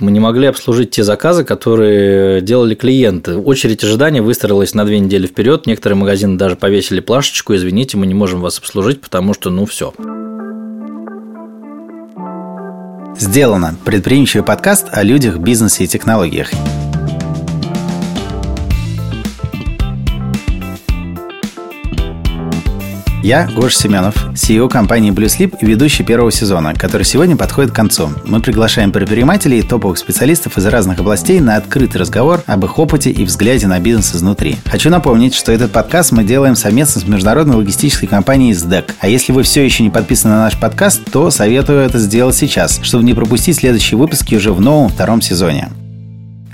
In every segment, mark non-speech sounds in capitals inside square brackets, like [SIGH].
Мы не могли обслужить те заказы, которые делали клиенты. Очередь ожидания выстроилась на две недели вперед. Некоторые магазины даже повесили плашечку, извините, мы не можем вас обслужить, потому что ну все. Сделано. Предприимчивый подкаст о людях, бизнесе и технологиях. Я Гош Семенов, CEO компании Blue Sleep и ведущий первого сезона, который сегодня подходит к концу. Мы приглашаем предпринимателей и топовых специалистов из разных областей на открытый разговор об их опыте и взгляде на бизнес изнутри. Хочу напомнить, что этот подкаст мы делаем совместно с международной логистической компанией SDEC. А если вы все еще не подписаны на наш подкаст, то советую это сделать сейчас, чтобы не пропустить следующие выпуски уже в новом втором сезоне.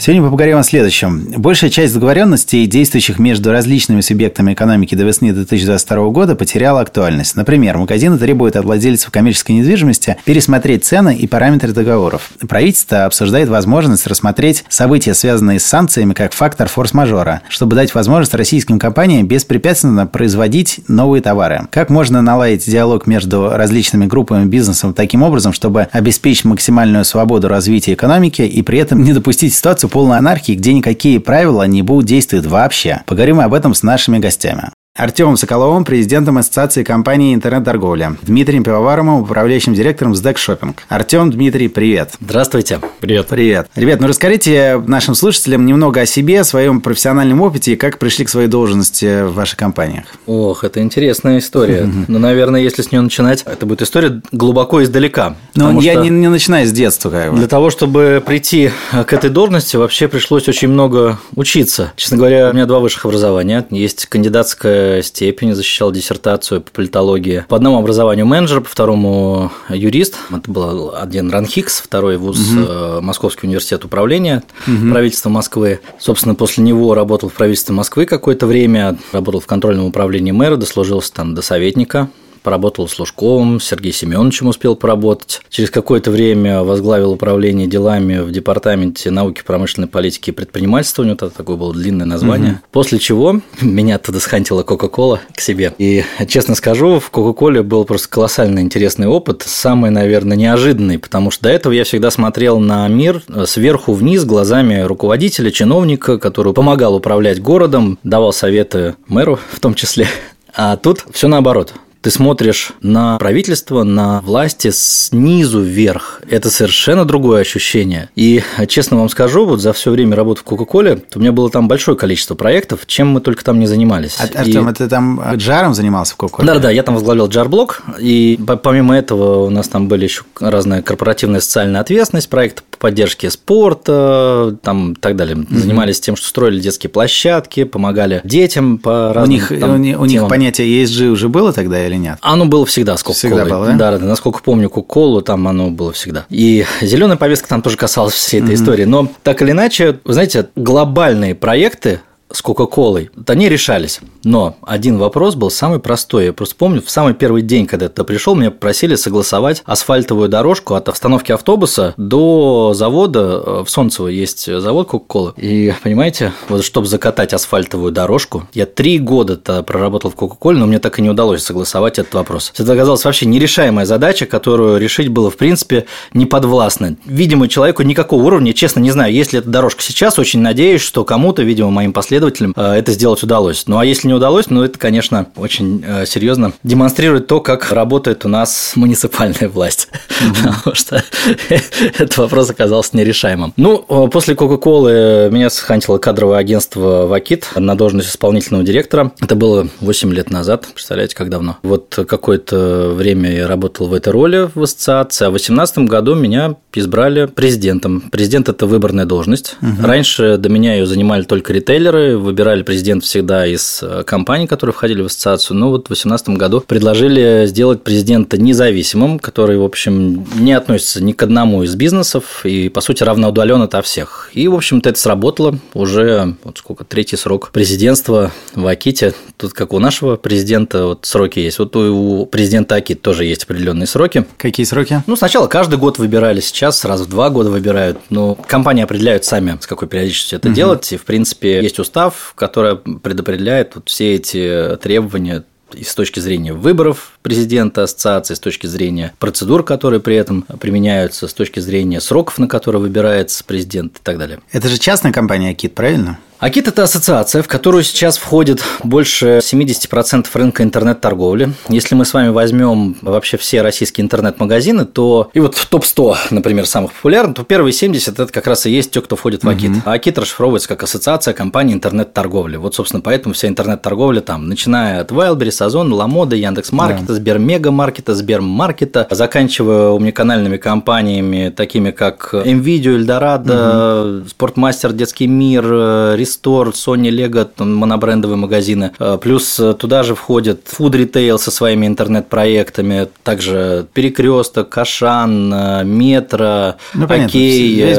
Сегодня мы поговорим о следующем. Большая часть договоренностей, действующих между различными субъектами экономики до весны 2022 года, потеряла актуальность. Например, магазины требуют от владельцев коммерческой недвижимости пересмотреть цены и параметры договоров. Правительство обсуждает возможность рассмотреть события, связанные с санкциями, как фактор форс-мажора, чтобы дать возможность российским компаниям беспрепятственно производить новые товары. Как можно наладить диалог между различными группами бизнеса таким образом, чтобы обеспечить максимальную свободу развития экономики и при этом не допустить ситуацию полной анархии, где никакие правила не будут действовать вообще. Поговорим об этом с нашими гостями. Артемом Соколовым, президентом Ассоциации компании интернет-торговля, Дмитрием Пивоваровым, управляющим директором СДЭК Шопинг. Артем, Дмитрий, привет. Здравствуйте. Привет. Привет. Ребят, ну расскажите нашим слушателям немного о себе, о своем профессиональном опыте и как пришли к своей должности в ваших компаниях. Ох, это интересная история. Ну, наверное, если с нее начинать, это будет история глубоко издалека. Ну, я не, не начинаю с детства. Как бы. Для того, чтобы прийти к этой должности, вообще пришлось очень много учиться. Честно говоря, у меня два высших образования. Есть кандидатская степени, защищал диссертацию по политологии. По одному образованию менеджер, по второму юрист. Это был один РАНХИКС, второй вуз угу. Московский университет управления угу. правительства Москвы. Собственно, после него работал в правительстве Москвы какое-то время, работал в контрольном управлении мэра, дослужился там до советника поработал с Лужковым, Сергеем Семеновичем успел поработать. Через какое-то время возглавил управление делами в Департаменте науки, промышленной политики и предпринимательства. У него тогда такое было длинное название. Угу. После чего [LAUGHS] меня оттуда схантила Кока-Кола к себе. И, честно скажу, в Кока-Коле был просто колоссально интересный опыт. Самый, наверное, неожиданный, потому что до этого я всегда смотрел на мир сверху вниз глазами руководителя, чиновника, который помогал управлять городом, давал советы мэру в том числе. А тут все наоборот. Ты смотришь на правительство, на власти снизу вверх. Это совершенно другое ощущение. И честно вам скажу, вот за все время работы в Кока-Коле, у меня было там большое количество проектов, чем мы только там не занимались. А, Артем, и... ты там джаром занимался в Кока-Коле? Да, да, я там возглавлял джар-блок, и помимо этого у нас там были еще разная корпоративная социальная ответственность, проекты по поддержке спорта, там и так далее. Mm-hmm. Занимались тем, что строили детские площадки, помогали детям по разным У них, там, у, у них понятие ESG уже было тогда или нет? Оно было всегда с Кока-Колой. Всегда было, да? Да, да, насколько помню Кока-Колу, там оно было всегда. И зеленая повестка там тоже касалась всей этой mm-hmm. истории. Но так или иначе, вы знаете, глобальные проекты с Кока-Колой, они решались. Но один вопрос был самый простой. Я просто помню, в самый первый день, когда туда пришел, меня просили согласовать асфальтовую дорожку от остановки автобуса до завода. Э, в Солнцево есть завод Кока-Колы. И, понимаете, вот чтобы закатать асфальтовую дорожку, я три года-то проработал в Кока-Коле, но мне так и не удалось согласовать этот вопрос. Это оказалась вообще нерешаемая задача, которую решить было, в принципе, неподвластно. Видимо, человеку никакого уровня, честно не знаю, есть ли эта дорожка сейчас, очень надеюсь, что кому-то, видимо, моим последователям э, это сделать удалось. Ну а если не удалось, но это, конечно, очень э, серьезно демонстрирует то, как работает у нас муниципальная власть, [LAUGHS] потому что этот вопрос оказался нерешаемым. Ну, после Кока-Колы меня схантило кадровое агентство «Вакит» на должность исполнительного директора. Это было 8 лет назад, представляете, как давно. Вот какое-то время я работал в этой роли в ассоциации, а в 2018 году меня избрали президентом. Президент – это выборная должность. Раньше до меня ее занимали только ритейлеры, выбирали президент всегда из э, компаний, которые входили в ассоциацию. Но вот в 2018 году предложили сделать президента независимым, который, в общем, не относится ни к одному из бизнесов и, по сути, равноудален от всех. И, в общем-то, это сработало. Уже вот сколько, третий срок президентства в Аките. Тут, как у нашего президента, вот сроки есть. Вот у президента Акит тоже есть определенные сроки. Какие сроки? Ну, сначала каждый год выбирали, сейчас раз в два года выбирают. Но компании определяют сами, с какой периодичностью это угу. делать. И, в принципе, есть устав, который предопределяет вот все эти требования и с точки зрения выборов президента ассоциации, с точки зрения процедур, которые при этом применяются, с точки зрения сроков, на которые выбирается президент и так далее. Это же частная компания КИТ, правильно? Акит – это ассоциация, в которую сейчас входит больше 70% рынка интернет-торговли. Если мы с вами возьмем вообще все российские интернет-магазины, то и вот в топ-100, например, самых популярных, то первые 70 – это как раз и есть те, кто входит в Акит. А Акит расшифровывается как ассоциация компаний интернет-торговли. Вот, собственно, поэтому вся интернет-торговля там, начиная от Wildberries, Озон, Ламода, Яндекс.Маркета, да. Сбермега-маркета, Сбермаркета, заканчивая умниканальными компаниями, такими как NVIDIA, Эльдорадо, угу. Спортмастер, Детский мир, Store, Sony, Lego, монобрендовые магазины. Э, плюс э, туда же входит Food Retail со своими интернет-проектами, также Перекресток, Кашан, э, Метро, ну, Окей,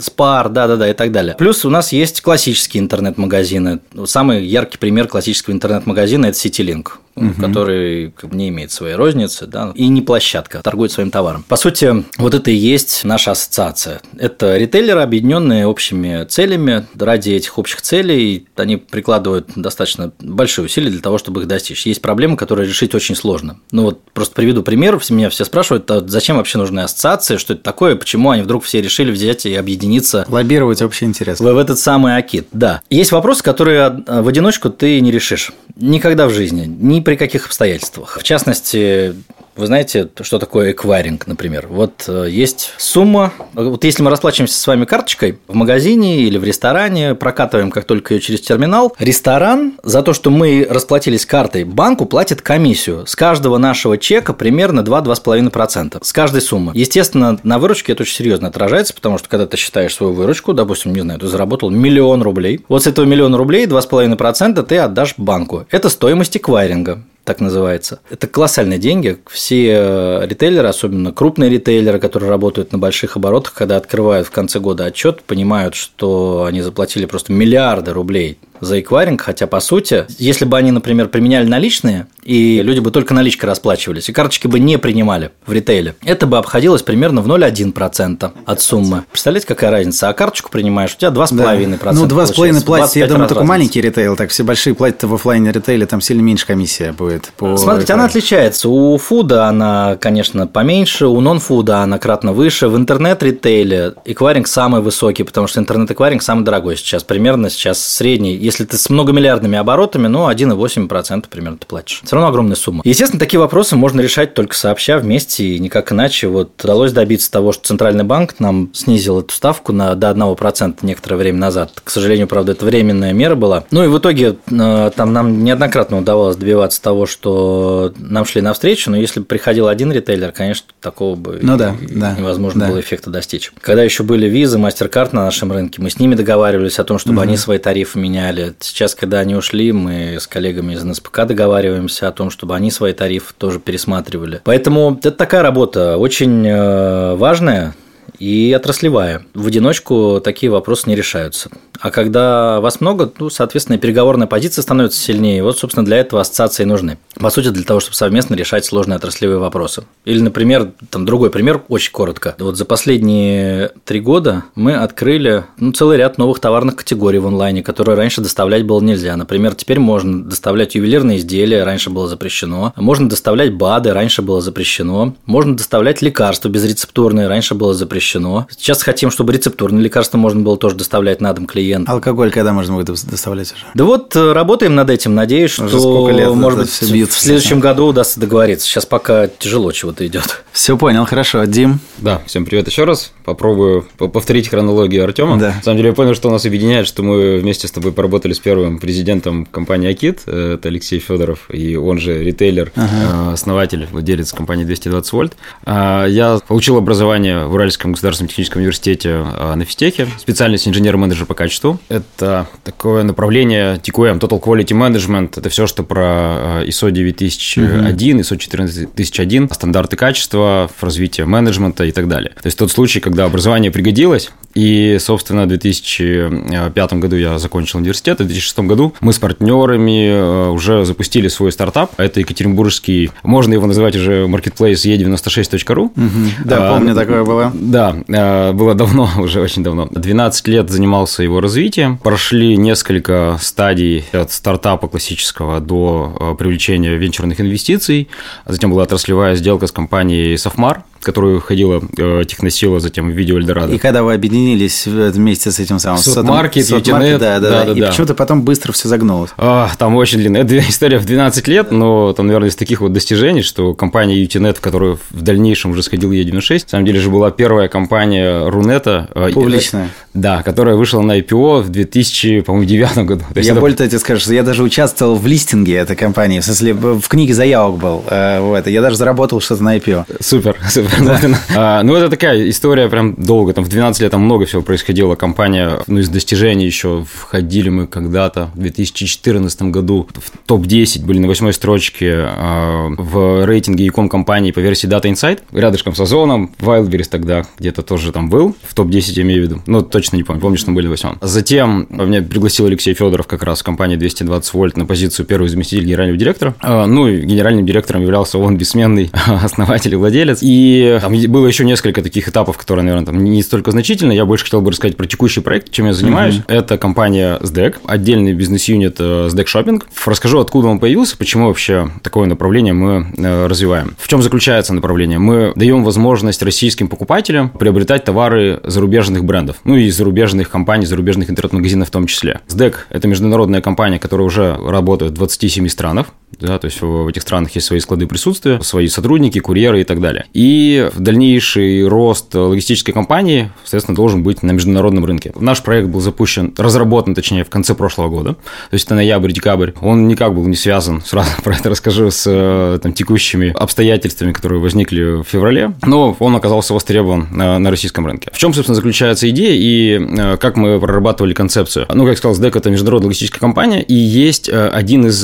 Спар, да-да-да, и так далее. Плюс у нас есть классические интернет-магазины. Самый яркий пример классического интернет-магазина – это CityLink угу. который не имеет своей розницы, да, и не площадка, торгует своим товаром. По сути, вот это и есть наша ассоциация. Это ритейлеры, объединенные общими целями. Ради этих общих целей они прикладывают достаточно большие усилия для того, чтобы их достичь. Есть проблемы, которые решить очень сложно. Ну вот просто приведу пример. Меня все спрашивают, а зачем вообще нужны ассоциации, что это такое, почему они вдруг все решили взять и объединиться. Лоббировать общий интерес. В, в этот самый Акит, да. Есть вопросы, которые в одиночку ты не решишь. Никогда в жизни. Ни при каких обстоятельствах. В частности, вы знаете, что такое эквайринг, например? Вот э, есть сумма, вот если мы расплачиваемся с вами карточкой в магазине или в ресторане, прокатываем как только ее через терминал, ресторан за то, что мы расплатились картой, банку платит комиссию с каждого нашего чека примерно 2-2,5% с каждой суммы. Естественно, на выручке это очень серьезно отражается, потому что когда ты считаешь свою выручку, допустим, не знаю, ты заработал миллион рублей, вот с этого миллиона рублей 2,5% ты отдашь банку. Это стоимость эквайринга так называется. Это колоссальные деньги. Все э, ритейлеры, особенно крупные ритейлеры, которые работают на больших оборотах, когда открывают в конце года отчет, понимают, что они заплатили просто миллиарды рублей за эквайринг, хотя по сути, если бы они, например, применяли наличные, и люди бы только наличкой расплачивались, и карточки бы не принимали в ритейле, это бы обходилось примерно в 0,1% от суммы. Представляете, какая разница? А карточку принимаешь, у тебя 2,5%. Да. Ну, 2,5 платят, я думаю, только маленький ритейл, так все большие платят в офлайне ритейле, там сильно меньше комиссия будет. По Смотрите, она отличается. У фуда она, конечно, поменьше, у нон-фуда она кратно выше. В интернет-ритейле эквайринг самый высокий, потому что интернет-эквайринг самый дорогой сейчас, примерно сейчас средний если ты с многомиллиардными оборотами, ну, 1,8% примерно ты платишь. Все равно огромная сумма. Естественно, такие вопросы можно решать только сообща вместе и никак иначе. Вот удалось добиться того, что Центральный банк нам снизил эту ставку на, до 1% некоторое время назад. К сожалению, правда, это временная мера была. Ну и в итоге э, там нам неоднократно удавалось добиваться того, что нам шли навстречу, но если бы приходил один ритейлер, конечно, такого бы ну, да, да, невозможно да. было эффекта достичь. Когда еще были визы, MasterCard на нашем рынке, мы с ними договаривались о том, чтобы угу. они свои тарифы меняли. Сейчас, когда они ушли, мы с коллегами из НСПК договариваемся о том, чтобы они свои тарифы тоже пересматривали. Поэтому это такая работа очень э, важная, и отраслевая. В одиночку такие вопросы не решаются. А когда вас много, ну, соответственно, переговорная позиция становится сильнее. Вот, собственно, для этого ассоциации нужны. По сути, для того, чтобы совместно решать сложные отраслевые вопросы. Или, например, там другой пример, очень коротко. Вот за последние три года мы открыли ну, целый ряд новых товарных категорий в онлайне, которые раньше доставлять было нельзя. Например, теперь можно доставлять ювелирные изделия, раньше было запрещено. Можно доставлять БАДы, раньше было запрещено. Можно доставлять лекарства безрецептурные, раньше было запрещено. Сейчас хотим, чтобы рецептурные лекарства можно было тоже доставлять на дом клиентам клиент. Алкоголь когда можно будет доставлять уже? Да вот э, работаем над этим, надеюсь, что, лет может быть, в следующем году удастся договориться. Сейчас пока тяжело чего-то идет. Все понял, хорошо. Дим? Да, всем привет еще раз. Попробую повторить хронологию Артема. Да. На самом деле я понял, что нас объединяет, что мы вместе с тобой поработали с первым президентом компании Акит, э, это Алексей Федоров, и он же ритейлер, ага. Э, основатель, владелец компании 220 вольт. Я получил образование в Уральском государственном техническом университете на физтехе, специальность инженер-менеджер по качеству качеству. Это такое направление TQM, Total Quality Management. Это все, что про э, ISO 9001, ISO 14001, стандарты качества, развитие менеджмента и так далее. То есть тот случай, когда да, образование пригодилось. И, собственно, в 2005 году я закончил университет, в 2006 году мы с партнерами э, уже запустили свой стартап. Это екатеринбургский, можно его называть уже marketplace e96.ru. Угу. Да, а, помню, такое было. Да, э, было давно, [LAUGHS] уже очень давно. 12 лет занимался его развитием. Прошли несколько стадий от стартапа классического до э, привлечения венчурных инвестиций. Затем была отраслевая сделка с компанией Софмар, которую ходила э, Техносила, затем в видео Эльдорадо. И когда вы объединились вместе с этим самым... Сотмаркет, Сотмаркет, да, да, да, да. И да. почему-то потом быстро все загнулось. А, там очень длинная [LAUGHS] история в 12 лет, но там, наверное, из таких вот достижений, что компания UTNet, в которую в дальнейшем уже сходил Е96, на самом деле же была первая компания Рунета. Э, Публичная. Да, которая вышла на IPO в 2009 году. То я это... более того тебе скажу, что я даже участвовал в листинге этой компании, в смысле, в книге заявок был. Э, вот, я даже заработал что-то на IPO. Супер, [LAUGHS] супер. [LAUGHS] Да. А, ну, это такая история прям долго, там в 12 лет там много всего происходило. Компания, ну, из достижений еще входили мы когда-то в 2014 году в топ-10, были на восьмой строчке а, в рейтинге икон компании по версии Data Insight, рядышком с Озоном, Wildberries тогда где-то тоже там был, в топ-10 я имею в виду, ну, точно не помню, помню, что мы были в восьмом. Затем меня пригласил Алексей Федоров как раз в компании 220 вольт на позицию первого заместителя генерального директора. А, ну, и генеральным директором являлся он бессменный [LAUGHS] основатель и владелец. И там было еще несколько таких этапов, которые, наверное, там не столько значительны. Я больше хотел бы рассказать про текущий проект, чем я занимаюсь. Mm-hmm. Это компания SDEC, отдельный бизнес-юнит э, SDEC Shopping. Расскажу, откуда он появился, почему вообще такое направление мы э, развиваем. В чем заключается направление? Мы даем возможность российским покупателям приобретать товары зарубежных брендов, ну и зарубежных компаний, зарубежных интернет-магазинов в том числе. SDEC – это международная компания, которая уже работает в 27 странах, да, то есть в этих странах есть свои склады присутствия, свои сотрудники, курьеры и так далее. И дальнейший рост логистической компании, соответственно, должен быть на международном рынке. Наш проект был запущен, разработан, точнее, в конце прошлого года, то есть это ноябрь-декабрь. Он никак был не связан, [LAUGHS] сразу про это расскажу, с э, там, текущими обстоятельствами, которые возникли в феврале, но он оказался востребован на, на российском рынке. В чем, собственно, заключается идея и э, как мы прорабатывали концепцию? Ну, как я сказал, SDEC – это международная логистическая компания, и есть э, один из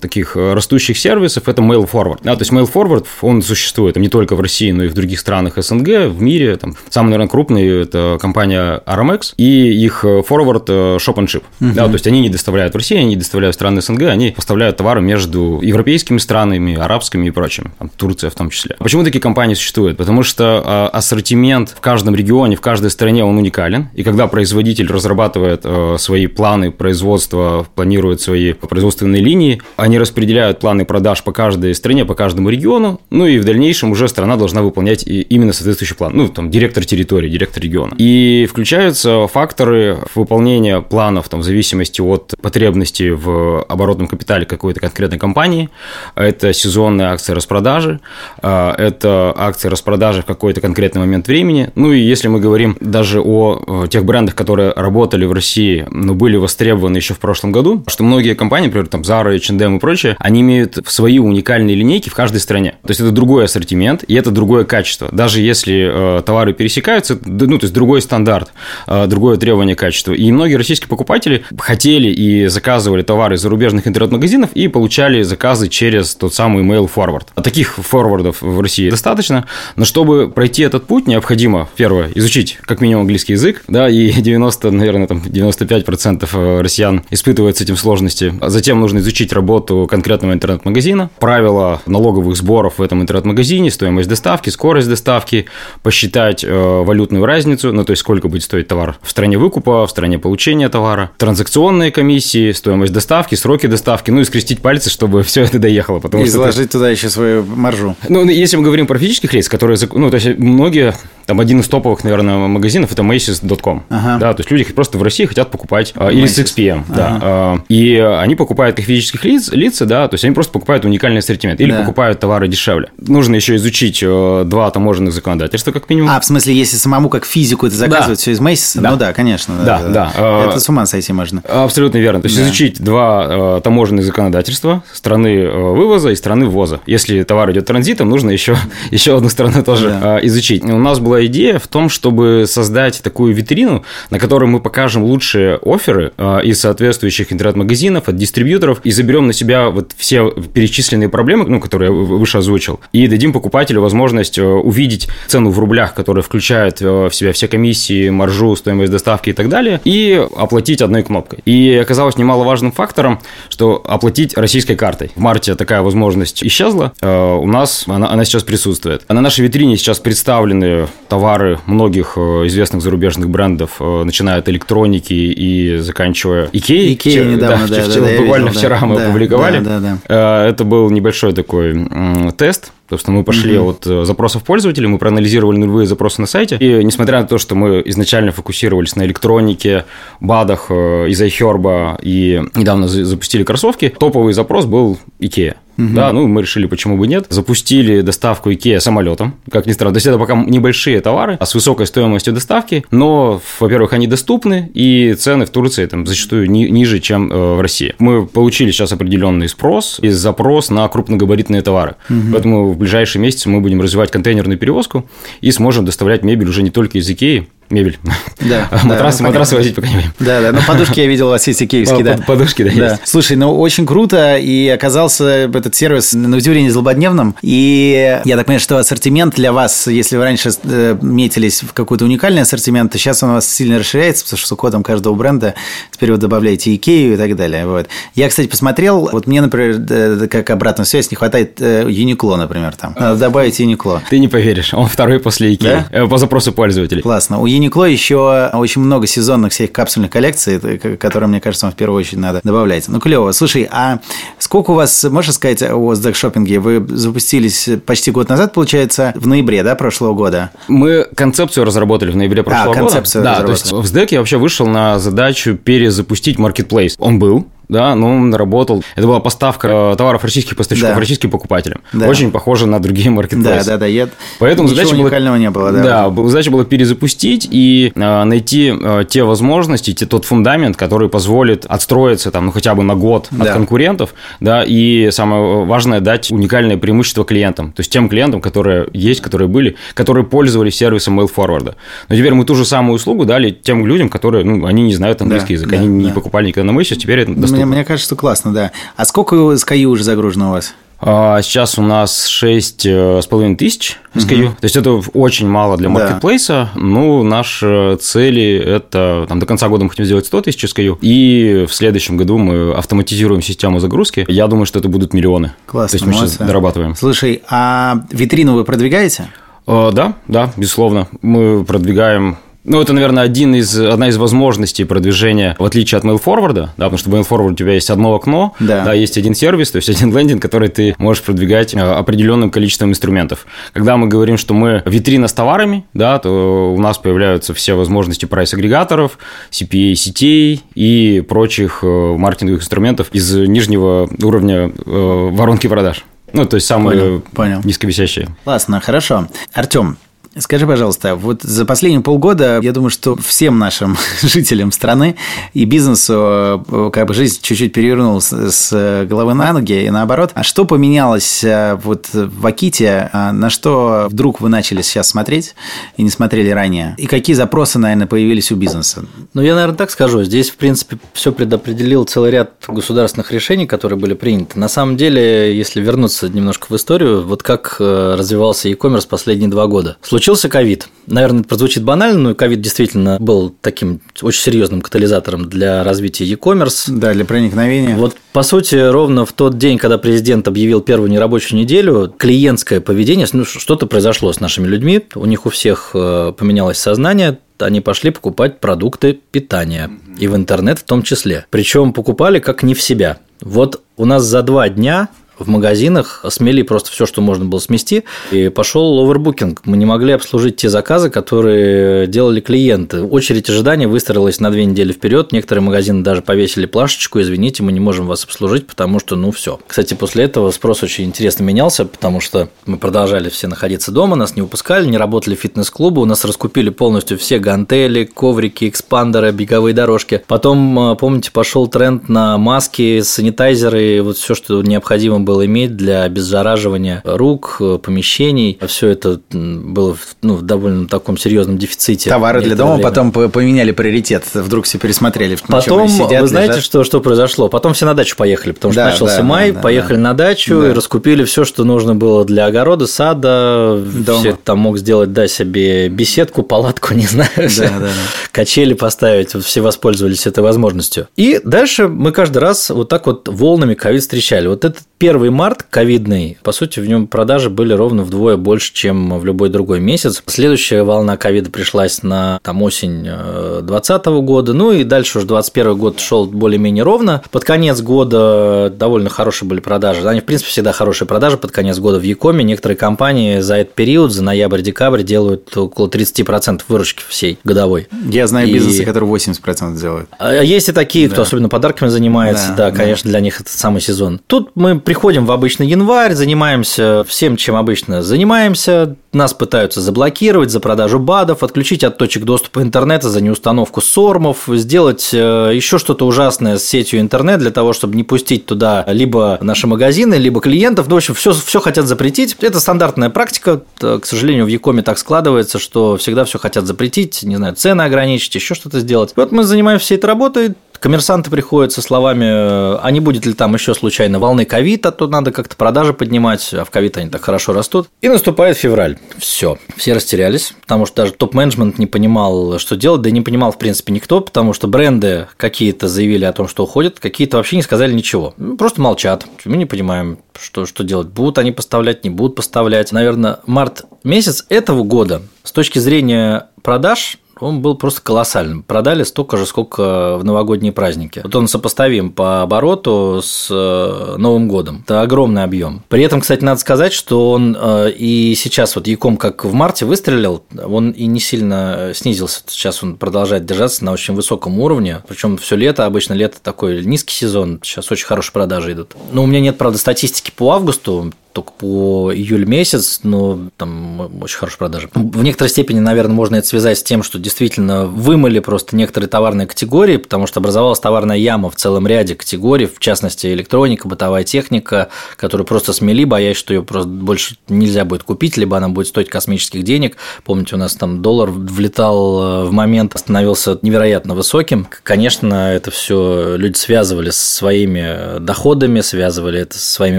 таких растущих сервисов – это Mail Forward. Да, то есть Mail Forward, он существует не только в России, но и в других странах СНГ, в мире. Там, самый, наверное, крупный – это компания Aramex и их Forward Shop and Ship. Uh-huh. Да, то есть они не доставляют в Россию, они не доставляют в страны СНГ, они поставляют товары между европейскими странами, арабскими и прочим, там, Турция в том числе. Почему такие компании существуют? Потому что э, ассортимент в каждом регионе, в каждой стране он уникален, и когда производитель разрабатывает э, свои планы производства, планирует свои производственные линии, они распределяют планы продаж по каждой стране, по каждому региону, ну и в дальнейшем уже страна должна выполнять именно соответствующий план, ну, там, директор территории, директор региона. И включаются факторы выполнения планов, там, в зависимости от потребностей в оборотном капитале какой-то конкретной компании. Это сезонные акции распродажи, а, это акции распродажи в какой-то конкретный момент времени. Ну и если мы говорим даже о тех брендах, которые работали в России, но были востребованы еще в прошлом году, что многие компании, например, там Zara, H&M и прочее, они имеют свои уникальные линейки в каждой стране. То есть это другой ассортимент и это другое качество. Даже если э, товары пересекаются, ну, то есть другой стандарт, э, другое требование качества. И многие российские покупатели хотели и заказывали товары из зарубежных интернет-магазинов и получали заказы через тот самый mail forward. А таких форвардов в России достаточно, но чтобы пройти этот путь, необходимо, первое, изучить как минимум английский язык, да, и [LAUGHS] 90, наверное, там 95% э, россиян испытывают с этим сложности. Затем нужно изучить работу конкретного интернет-магазина, правила налоговых сборов в этом интернет-магазине, стоимость доставки, скорость доставки, посчитать э, валютную разницу, ну, то есть сколько будет стоить товар в стране выкупа, в стране получения товара, транзакционные комиссии, стоимость доставки, сроки доставки, ну и скрестить пальцы, чтобы все это доехало. Потому и что заложить это... туда еще свою маржу. Ну, если мы говорим про физических лиц, которые, ну, то есть многие, там один из топовых, наверное, магазинов это Macy's.com, ага. да, то есть люди просто в России хотят покупать, Macy's. или с XPM, ага. да, а, и они покупают как физических лиц, лица, да, то есть они просто покупают уникальный ассортимент или да. покупают товары дешевле. Нужно еще изучить э, два таможенных законодательства, как минимум. А, в смысле, если самому как физику это заказывать да. все из Macy's? Да. Ну да, конечно. Да, да. да. да. Это с ума сойти можно. Абсолютно верно. То есть да. изучить два э, таможенных законодательства страны э, вывоза и страны ввоза. Если товар идет транзитом, нужно еще, [LAUGHS] еще одну страну тоже да. изучить. У нас был была идея в том, чтобы создать такую витрину, на которой мы покажем лучшие оферы из соответствующих интернет-магазинов, от дистрибьюторов, и заберем на себя вот все перечисленные проблемы, ну, которые я выше озвучил, и дадим покупателю возможность увидеть цену в рублях, которая включает в себя все комиссии, маржу, стоимость доставки и так далее, и оплатить одной кнопкой. И оказалось немаловажным фактором, что оплатить российской картой. В марте такая возможность исчезла, у нас она, она сейчас присутствует. А на нашей витрине сейчас представлены товары многих э, известных зарубежных брендов, э, начиная от электроники и заканчивая Икеей. Икея недавно, да, да, да, Буквально видел, вчера да, мы да, опубликовали. Да, да, да. Э, это был небольшой такой тест, Собственно, мы пошли угу. от запросов пользователей, мы проанализировали нулевые запросы на сайте, и несмотря на то, что мы изначально фокусировались на электронике, БАДах из iHerb и недавно запустили кроссовки, топовый запрос был Икея. Угу. Да, ну мы решили, почему бы нет. Запустили доставку IKEA самолетом, как ни странно. То есть это пока небольшие товары, а с высокой стоимостью доставки, но, во-первых, они доступны, и цены в Турции там зачастую ни, ниже, чем э, в России. Мы получили сейчас определенный спрос и запрос на крупногабаритные товары. Угу. Поэтому в ближайшие месяцы мы будем развивать контейнерную перевозку и сможем доставлять мебель уже не только из IKEA, мебель. Да. матрасы, [LAUGHS] да, матрасы возить пока не будем. Да, да. Ну, подушки я видел у вас есть икеевские, да. Подушки, да, да. Есть. Слушай, ну, очень круто, и оказался этот сервис на удивление злободневным, и я так понимаю, что ассортимент для вас, если вы раньше э, метились в какой-то уникальный ассортимент, то сейчас он у вас сильно расширяется, потому что с кодом каждого бренда теперь вы добавляете Икею и так далее. Вот. Я, кстати, посмотрел, вот мне, например, как обратную связь не хватает Юникло, например, там. Надо добавить Юникло. Ты не поверишь, он второй после Икеи, да? по запросу пользователей. Классно. У Юникло еще очень много сезонных всех капсульных коллекций, которые, мне кажется, вам в первую очередь надо добавлять. Ну, клево. Слушай, а сколько у вас, можешь сказать, о SDAC шопинге? Вы запустились почти год назад, получается, в ноябре, да, прошлого года? Мы концепцию разработали в ноябре прошлого а, года. концепцию Да, то есть в SDEC я вообще вышел на задачу перезапустить marketplace. Он был, да, но он работал. Это была поставка э, товаров российских поставщиков Да. российским покупателям. Да. Очень похоже на другие Да, маркетплейсы. да, да. Я... Поэтому Ничего задача была- уникального не было, да. Да, задача была перезапустить и э, найти э, те возможности, те, тот фундамент, который позволит отстроиться там, ну, хотя бы на год от Да. конкурентов, да, и самое важное, дать уникальное преимущество клиентам, то есть тем клиентам, которые есть, которые были, которые пользовались сервисом Mail Forward. Но теперь мы ту же самую услугу дали тем людям, которые, ну, они не знают английский Да, язык, да, они не да. покупали никогда на Мэйсе, теперь это доступно. Мне, мне кажется, что классно, да. А сколько SKU уже загружено у вас? А, Сейчас у нас 6,5 тысяч SKU. То есть это очень мало для Да. маркетплейса. Ну, наши цели – это там, до конца года мы хотим сделать 100 тысяч SKU. И в следующем году мы автоматизируем систему загрузки. Я думаю, что это будут миллионы. Классно, То есть мы сейчас молодцы. дорабатываем. Слушай, а витрину вы продвигаете? А, Да, да, безусловно. Мы продвигаем ну, это, наверное, один из, одна из возможностей продвижения, в отличие от Mail Forward, да, потому что в Mail Forward у тебя есть одно окно, Да. есть один сервис, то есть один лендинг, который ты можешь продвигать э, определенным количеством инструментов. Когда мы говорим, что мы витрина с товарами, да, то у нас появляются все возможности прайс-агрегаторов, CPA сетей и прочих э, маркетинговых инструментов из нижнего уровня э, воронки продаж. Ну, то есть самые понял. низковисящие. Классно, хорошо. Артем, Скажи, пожалуйста, вот за последние полгода, я думаю, что всем нашим [LAUGHS] жителям страны и бизнесу э, как бы жизнь чуть-чуть перевернулась с головы на ноги и наоборот. А что поменялось э, вот в Аките, а на что вдруг вы начали сейчас смотреть и не смотрели ранее? И какие запросы, наверное, появились у бизнеса? Ну, я, наверное, так скажу. Здесь, в принципе, все предопределил целый ряд государственных решений, которые были приняты. На самом деле, если вернуться немножко в историю, вот как э, развивался e-commerce последние два года. Случился ковид. Наверное, это прозвучит банально, но ковид действительно был таким очень серьезным катализатором для развития e-commerce. Да, для проникновения. Вот, по сути, ровно в тот день, когда президент объявил первую нерабочую неделю, клиентское поведение, ну, что-то произошло с нашими людьми, у них у всех э, поменялось сознание, они пошли покупать продукты питания, и в интернет в том числе. Причем покупали как не в себя. Вот у нас за два дня в магазинах смели просто все, что можно было смести, и пошел овербукинг. Мы не могли обслужить те заказы, которые делали клиенты. Очередь ожидания выстроилась на две недели вперед. Некоторые магазины даже повесили плашечку, извините, мы не можем вас обслужить, потому что, ну, все. Кстати, после этого спрос очень интересно менялся, потому что мы продолжали все находиться дома, нас не выпускали, не работали фитнес-клубы, у нас раскупили полностью все гантели, коврики, экспандеры, беговые дорожки. Потом, помните, пошел тренд на маски, санитайзеры, вот все, что необходимо было иметь для обеззараживания рук, помещений. Все это было ну, в довольно таком серьезном дефиците. Товары для дома время. потом поменяли приоритет, вдруг все пересмотрели. Потом, сидят, вы знаете, что, что произошло? Потом все на дачу поехали, потому что да, начался да, май, да, поехали да. на дачу да. и раскупили все, что нужно было для огорода, сада. Дома. Все там мог сделать, да, себе беседку, палатку, [LAUGHS] не знаю, да, да, да. качели поставить. Все воспользовались этой возможностью. И дальше мы каждый раз вот так вот волнами ковид встречали. Вот этот первый март ковидный, по сути, в нем продажи были ровно вдвое больше, чем в любой другой месяц. Следующая волна ковида пришлась на там, осень 2020 э, года, ну и дальше уже 2021 год шел более-менее ровно. Под конец года довольно хорошие были продажи. Они, в принципе, всегда хорошие продажи под конец года в Якоме. Некоторые компании за этот период, за ноябрь-декабрь, делают около 30% выручки всей годовой. Я знаю и... бизнесы, которые 80% делают. А есть и такие, кто да. особенно подарками занимается. Да, да, да, конечно, для них это самый сезон. Тут мы приходим в обычный январь, занимаемся всем, чем обычно занимаемся. Нас пытаются заблокировать за продажу БАДов, отключить от точек доступа интернета за неустановку сормов, сделать э, еще что-то ужасное с сетью интернет для того, чтобы не пустить туда либо наши магазины, либо клиентов. Ну, в общем, все, все хотят запретить. Это стандартная практика. К сожалению, в Якоме так складывается, что всегда все хотят запретить, не знаю, цены ограничить, еще что-то сделать. Вот мы занимаемся всей этой работой, Коммерсанты приходят со словами, а не будет ли там еще случайно волны ковида, то надо как-то продажи поднимать, а в ковид они так хорошо растут. И наступает февраль. Все. Все растерялись, потому что даже топ-менеджмент не понимал, что делать, да и не понимал, в принципе, никто, потому что бренды какие-то заявили о том, что уходят, какие-то вообще не сказали ничего. Ну, просто молчат. Мы не понимаем, что, что делать. Будут они поставлять, не будут поставлять. Наверное, март месяц этого года с точки зрения продаж он был просто колоссальным. Продали столько же, сколько в новогодние праздники. Вот он сопоставим по обороту с э, Новым годом. Это огромный объем. При этом, кстати, надо сказать, что он э, и сейчас вот Яком как в марте выстрелил, он и не сильно снизился. Сейчас он продолжает держаться на очень высоком уровне. Причем все лето, обычно лето такой низкий сезон. Сейчас очень хорошие продажи идут. Но у меня нет, правда, статистики по августу только по июль месяц, но там очень хорошие продажи. В некоторой степени, наверное, можно это связать с тем, что действительно вымыли просто некоторые товарные категории, потому что образовалась товарная яма в целом ряде категорий, в частности, электроника, бытовая техника, которую просто смели, боясь, что ее просто больше нельзя будет купить, либо она будет стоить космических денег. Помните, у нас там доллар влетал э, в момент, становился невероятно высоким. Конечно, это все люди связывали с своими доходами, связывали это со своими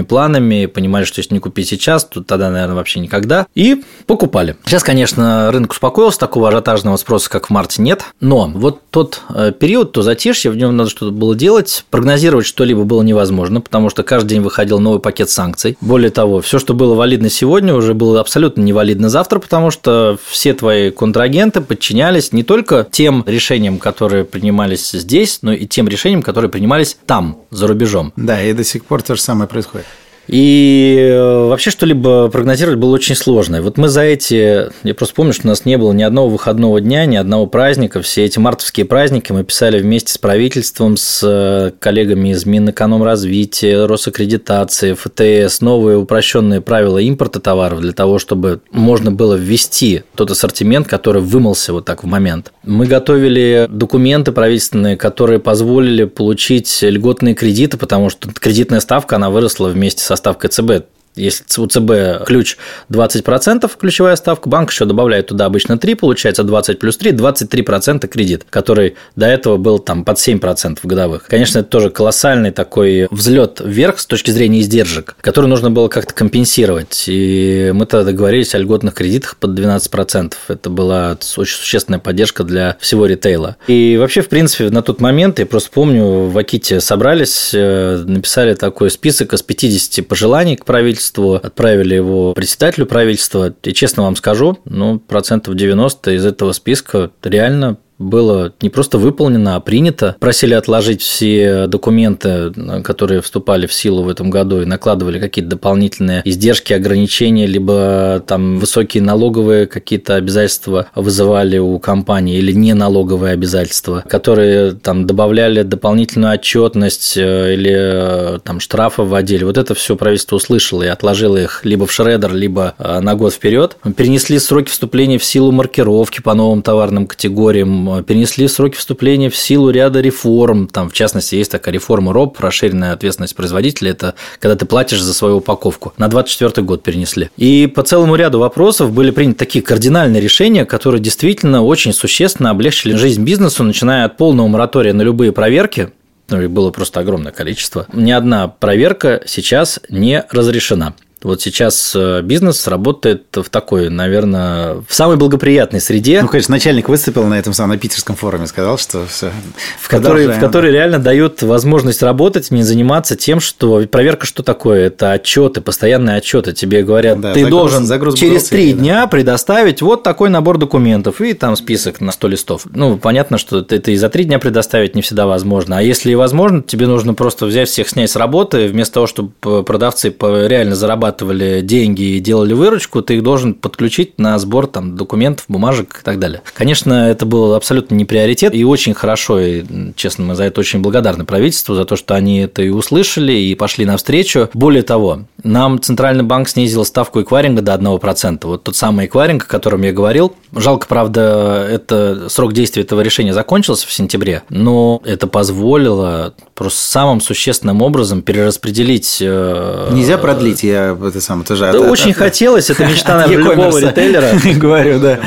планами, понимали, что есть не купить сейчас, тут тогда, наверное, вообще никогда. И покупали. Сейчас, конечно, рынок успокоился, такого ажиотажного спроса, как в марте, нет. Но вот тот э, период, то затишье, в нем надо что-то было делать. Прогнозировать что-либо было невозможно, потому что каждый день выходил новый пакет санкций. Более того, все, что было валидно сегодня, уже было абсолютно невалидно завтра, потому что все твои контрагенты подчинялись не только тем решениям, которые принимались здесь, но и тем решениям, которые принимались там, за рубежом. Да, и до сих пор то же самое происходит. И э, вообще что-либо прогнозировать было очень сложно. Вот мы за эти, я просто помню, что у нас не было ни одного выходного дня, ни одного праздника. Все эти мартовские праздники мы писали вместе с правительством, с э, коллегами из Минэкономразвития, Росаккредитации, ФТС, новые упрощенные правила импорта товаров для того, чтобы можно было ввести тот ассортимент, который вымылся вот так в момент. Мы готовили документы правительственные, которые позволили получить льготные кредиты, потому что кредитная ставка, она выросла вместе со ставкой ЦБ если у ЦБ ключ 20%, ключевая ставка, банк еще добавляет туда обычно 3, получается 20 плюс 3, 23% кредит, который до этого был там под 7% годовых. Конечно, это тоже колоссальный такой взлет вверх с точки зрения издержек, который нужно было как-то компенсировать. И мы тогда договорились о льготных кредитах под 12%. Это была очень существенная поддержка для всего ритейла. И вообще, в принципе, на тот момент, я просто помню, в Аките собрались, э, написали такой список из 50 пожеланий к правительству, правительству, отправили его председателю правительства. И честно вам скажу, ну, процентов 90 из этого списка реально было не просто выполнено, а принято. Просили отложить все документы, которые вступали в силу в этом году и накладывали какие-то дополнительные издержки, ограничения, либо там высокие налоговые какие-то обязательства вызывали у компании или не налоговые обязательства, которые там добавляли дополнительную отчетность э, или э, там штрафы вводили. Вот это все правительство услышало и отложило их либо в шредер, либо э, на год вперед. Перенесли сроки вступления в силу маркировки по новым товарным категориям перенесли сроки вступления в силу ряда реформ, там, в частности, есть такая реформа РОП, расширенная ответственность производителя, это когда ты платишь за свою упаковку, на 24 год перенесли. И по целому ряду вопросов были приняты такие кардинальные решения, которые действительно очень существенно облегчили жизнь бизнесу, начиная от полного моратория на любые проверки, ну, их было просто огромное количество. Ни одна проверка сейчас не разрешена. Вот сейчас э, бизнес работает в такой, наверное, в самой благоприятной среде. Ну, конечно, начальник выступил на этом самом на питерском форуме, сказал, что все. В которой, в которой реально дают возможность работать, не заниматься тем, что проверка что такое? Это отчеты, постоянные отчеты. Тебе говорят, да, ты загруз, должен загруз через три дня да. предоставить вот такой набор документов и там список на 100 листов. Ну, понятно, что это и за три дня предоставить не всегда возможно. А если и возможно, тебе нужно просто взять всех снять с работы, вместо того, чтобы продавцы реально зарабатывать зарабатывали деньги и делали выручку, ты их должен подключить на сбор там, документов, бумажек и так далее. Конечно, это был абсолютно не приоритет, и очень хорошо, и, честно, мы за это очень благодарны правительству, за то, что они это и услышали, и пошли навстречу. Более того, нам Центральный банк снизил ставку эквайринга до 1%. Вот тот самый эквайринг, о котором я говорил. Жалко, правда, это срок действия этого решения закончился в сентябре, но это позволило просто самым существенным образом перераспределить... Э, Нельзя продлить, я это самое тоже... Да, от, очень от, хотелось, это мечта любого ритейлера. [LAUGHS] Говорю, да.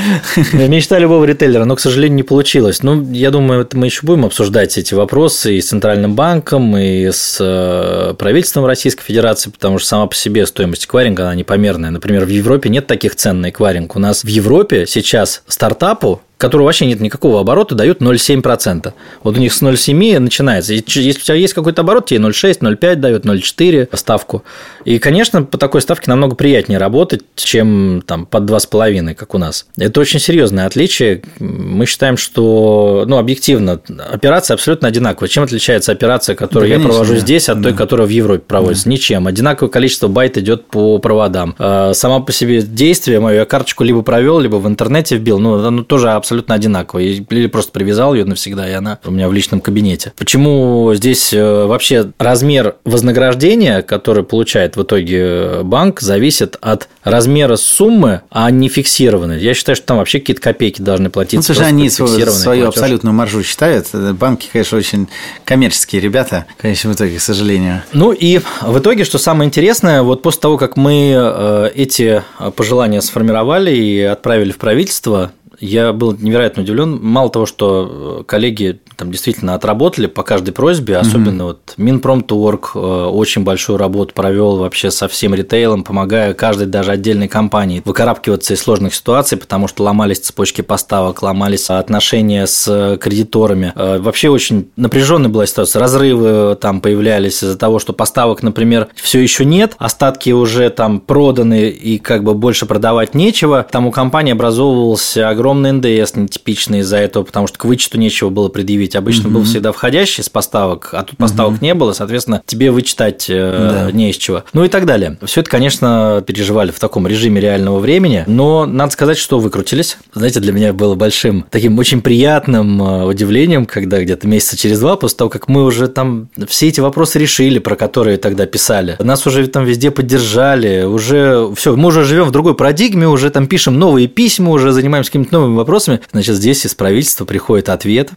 Мечта любого ритейлера, но, к сожалению, не получилось. Ну, я думаю, мы еще будем обсуждать эти вопросы и с Центральным банком, и с э, правительством Российской Федерации, потому что сама по себе стоимость эквайринга, она непомерная. Например, в Европе нет таких цен на эквайринг. У нас в Европе сейчас стартапу которого вообще нет никакого оборота, дают 0,7%. Вот у них с 0,7 начинается. Если у тебя есть какой-то оборот, тебе 0,6, 0,5 дают, 0,4 ставку. И, конечно, по такой ставке намного приятнее работать, чем там под 2,5, как у нас. Это очень серьезное отличие. Мы считаем, что, ну, объективно, операция абсолютно одинаковая. Чем отличается операция, которую да, я провожу да. здесь, от той, которая в Европе проводится? Да. Ничем. Одинаковое количество байт идет по проводам. А сама по себе действие мою я карточку либо провел, либо в интернете вбил. Ну, оно тоже абсолютно абсолютно одинаковая. Или просто привязал ее навсегда, и она у меня в личном кабинете. Почему здесь э, вообще размер вознаграждения, который получает в итоге э, банк, зависит от размера суммы, а не фиксированной? Я считаю, что там вообще какие-то копейки должны платиться. Ну, слушай, они свою, свою абсолютную маржу считают. Банки, конечно, очень коммерческие ребята, конечно, в итоге, к сожалению. Ну и в итоге, что самое интересное, вот после того, как мы э, эти пожелания сформировали и отправили в правительство, я был невероятно удивлен. Мало того, что э, коллеги там действительно отработали по каждой просьбе, особенно угу. вот Минпромторг э, очень большую работу провел вообще со всем ритейлом, помогая каждой даже отдельной компании выкарабкиваться из сложных ситуаций, потому что ломались цепочки поставок, ломались отношения с кредиторами. Э, вообще очень напряженная была ситуация. Разрывы там появлялись из-за того, что поставок, например, все еще нет, остатки уже там проданы и как бы больше продавать нечего. Там у компании образовывался огромный огромный НДС нетипичный из-за этого, потому что к вычету нечего было предъявить. Обычно угу. был всегда входящий с поставок, а тут поставок угу. не было, соответственно, тебе вычитать э, да. не из чего. Ну и так далее. Все это, конечно, переживали в таком режиме реального времени, но надо сказать, что выкрутились. Знаете, для меня было большим таким очень приятным э, удивлением, когда где-то месяца через два, после того, как мы уже там все эти вопросы решили, про которые тогда писали, нас уже там везде поддержали, уже все, мы уже живем в другой парадигме, уже там пишем новые письма, уже занимаемся какими-то новыми вопросами, значит, здесь из правительства приходит ответ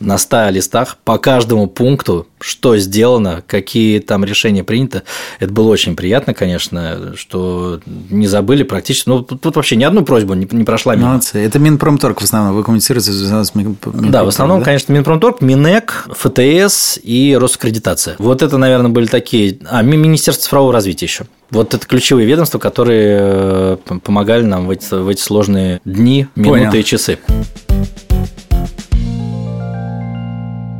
на 100 листах по каждому пункту, что сделано, какие там решения приняты. Это было очень приятно, конечно, что не забыли практически. Ну, тут вообще ни одну просьбу не, не прошла мимо. Молодцы. Это Минпромторг в основном, вы коммуницируете с Минпромторг, Да, в основном, да? конечно, Минпромторг, Минэк, ФТС и Роскредитация. Вот это, наверное, были такие... А, Министерство цифрового развития еще. Вот это ключевые ведомства, которые э, помогали нам в эти, в эти сложные дни, минуты Понял. и часы.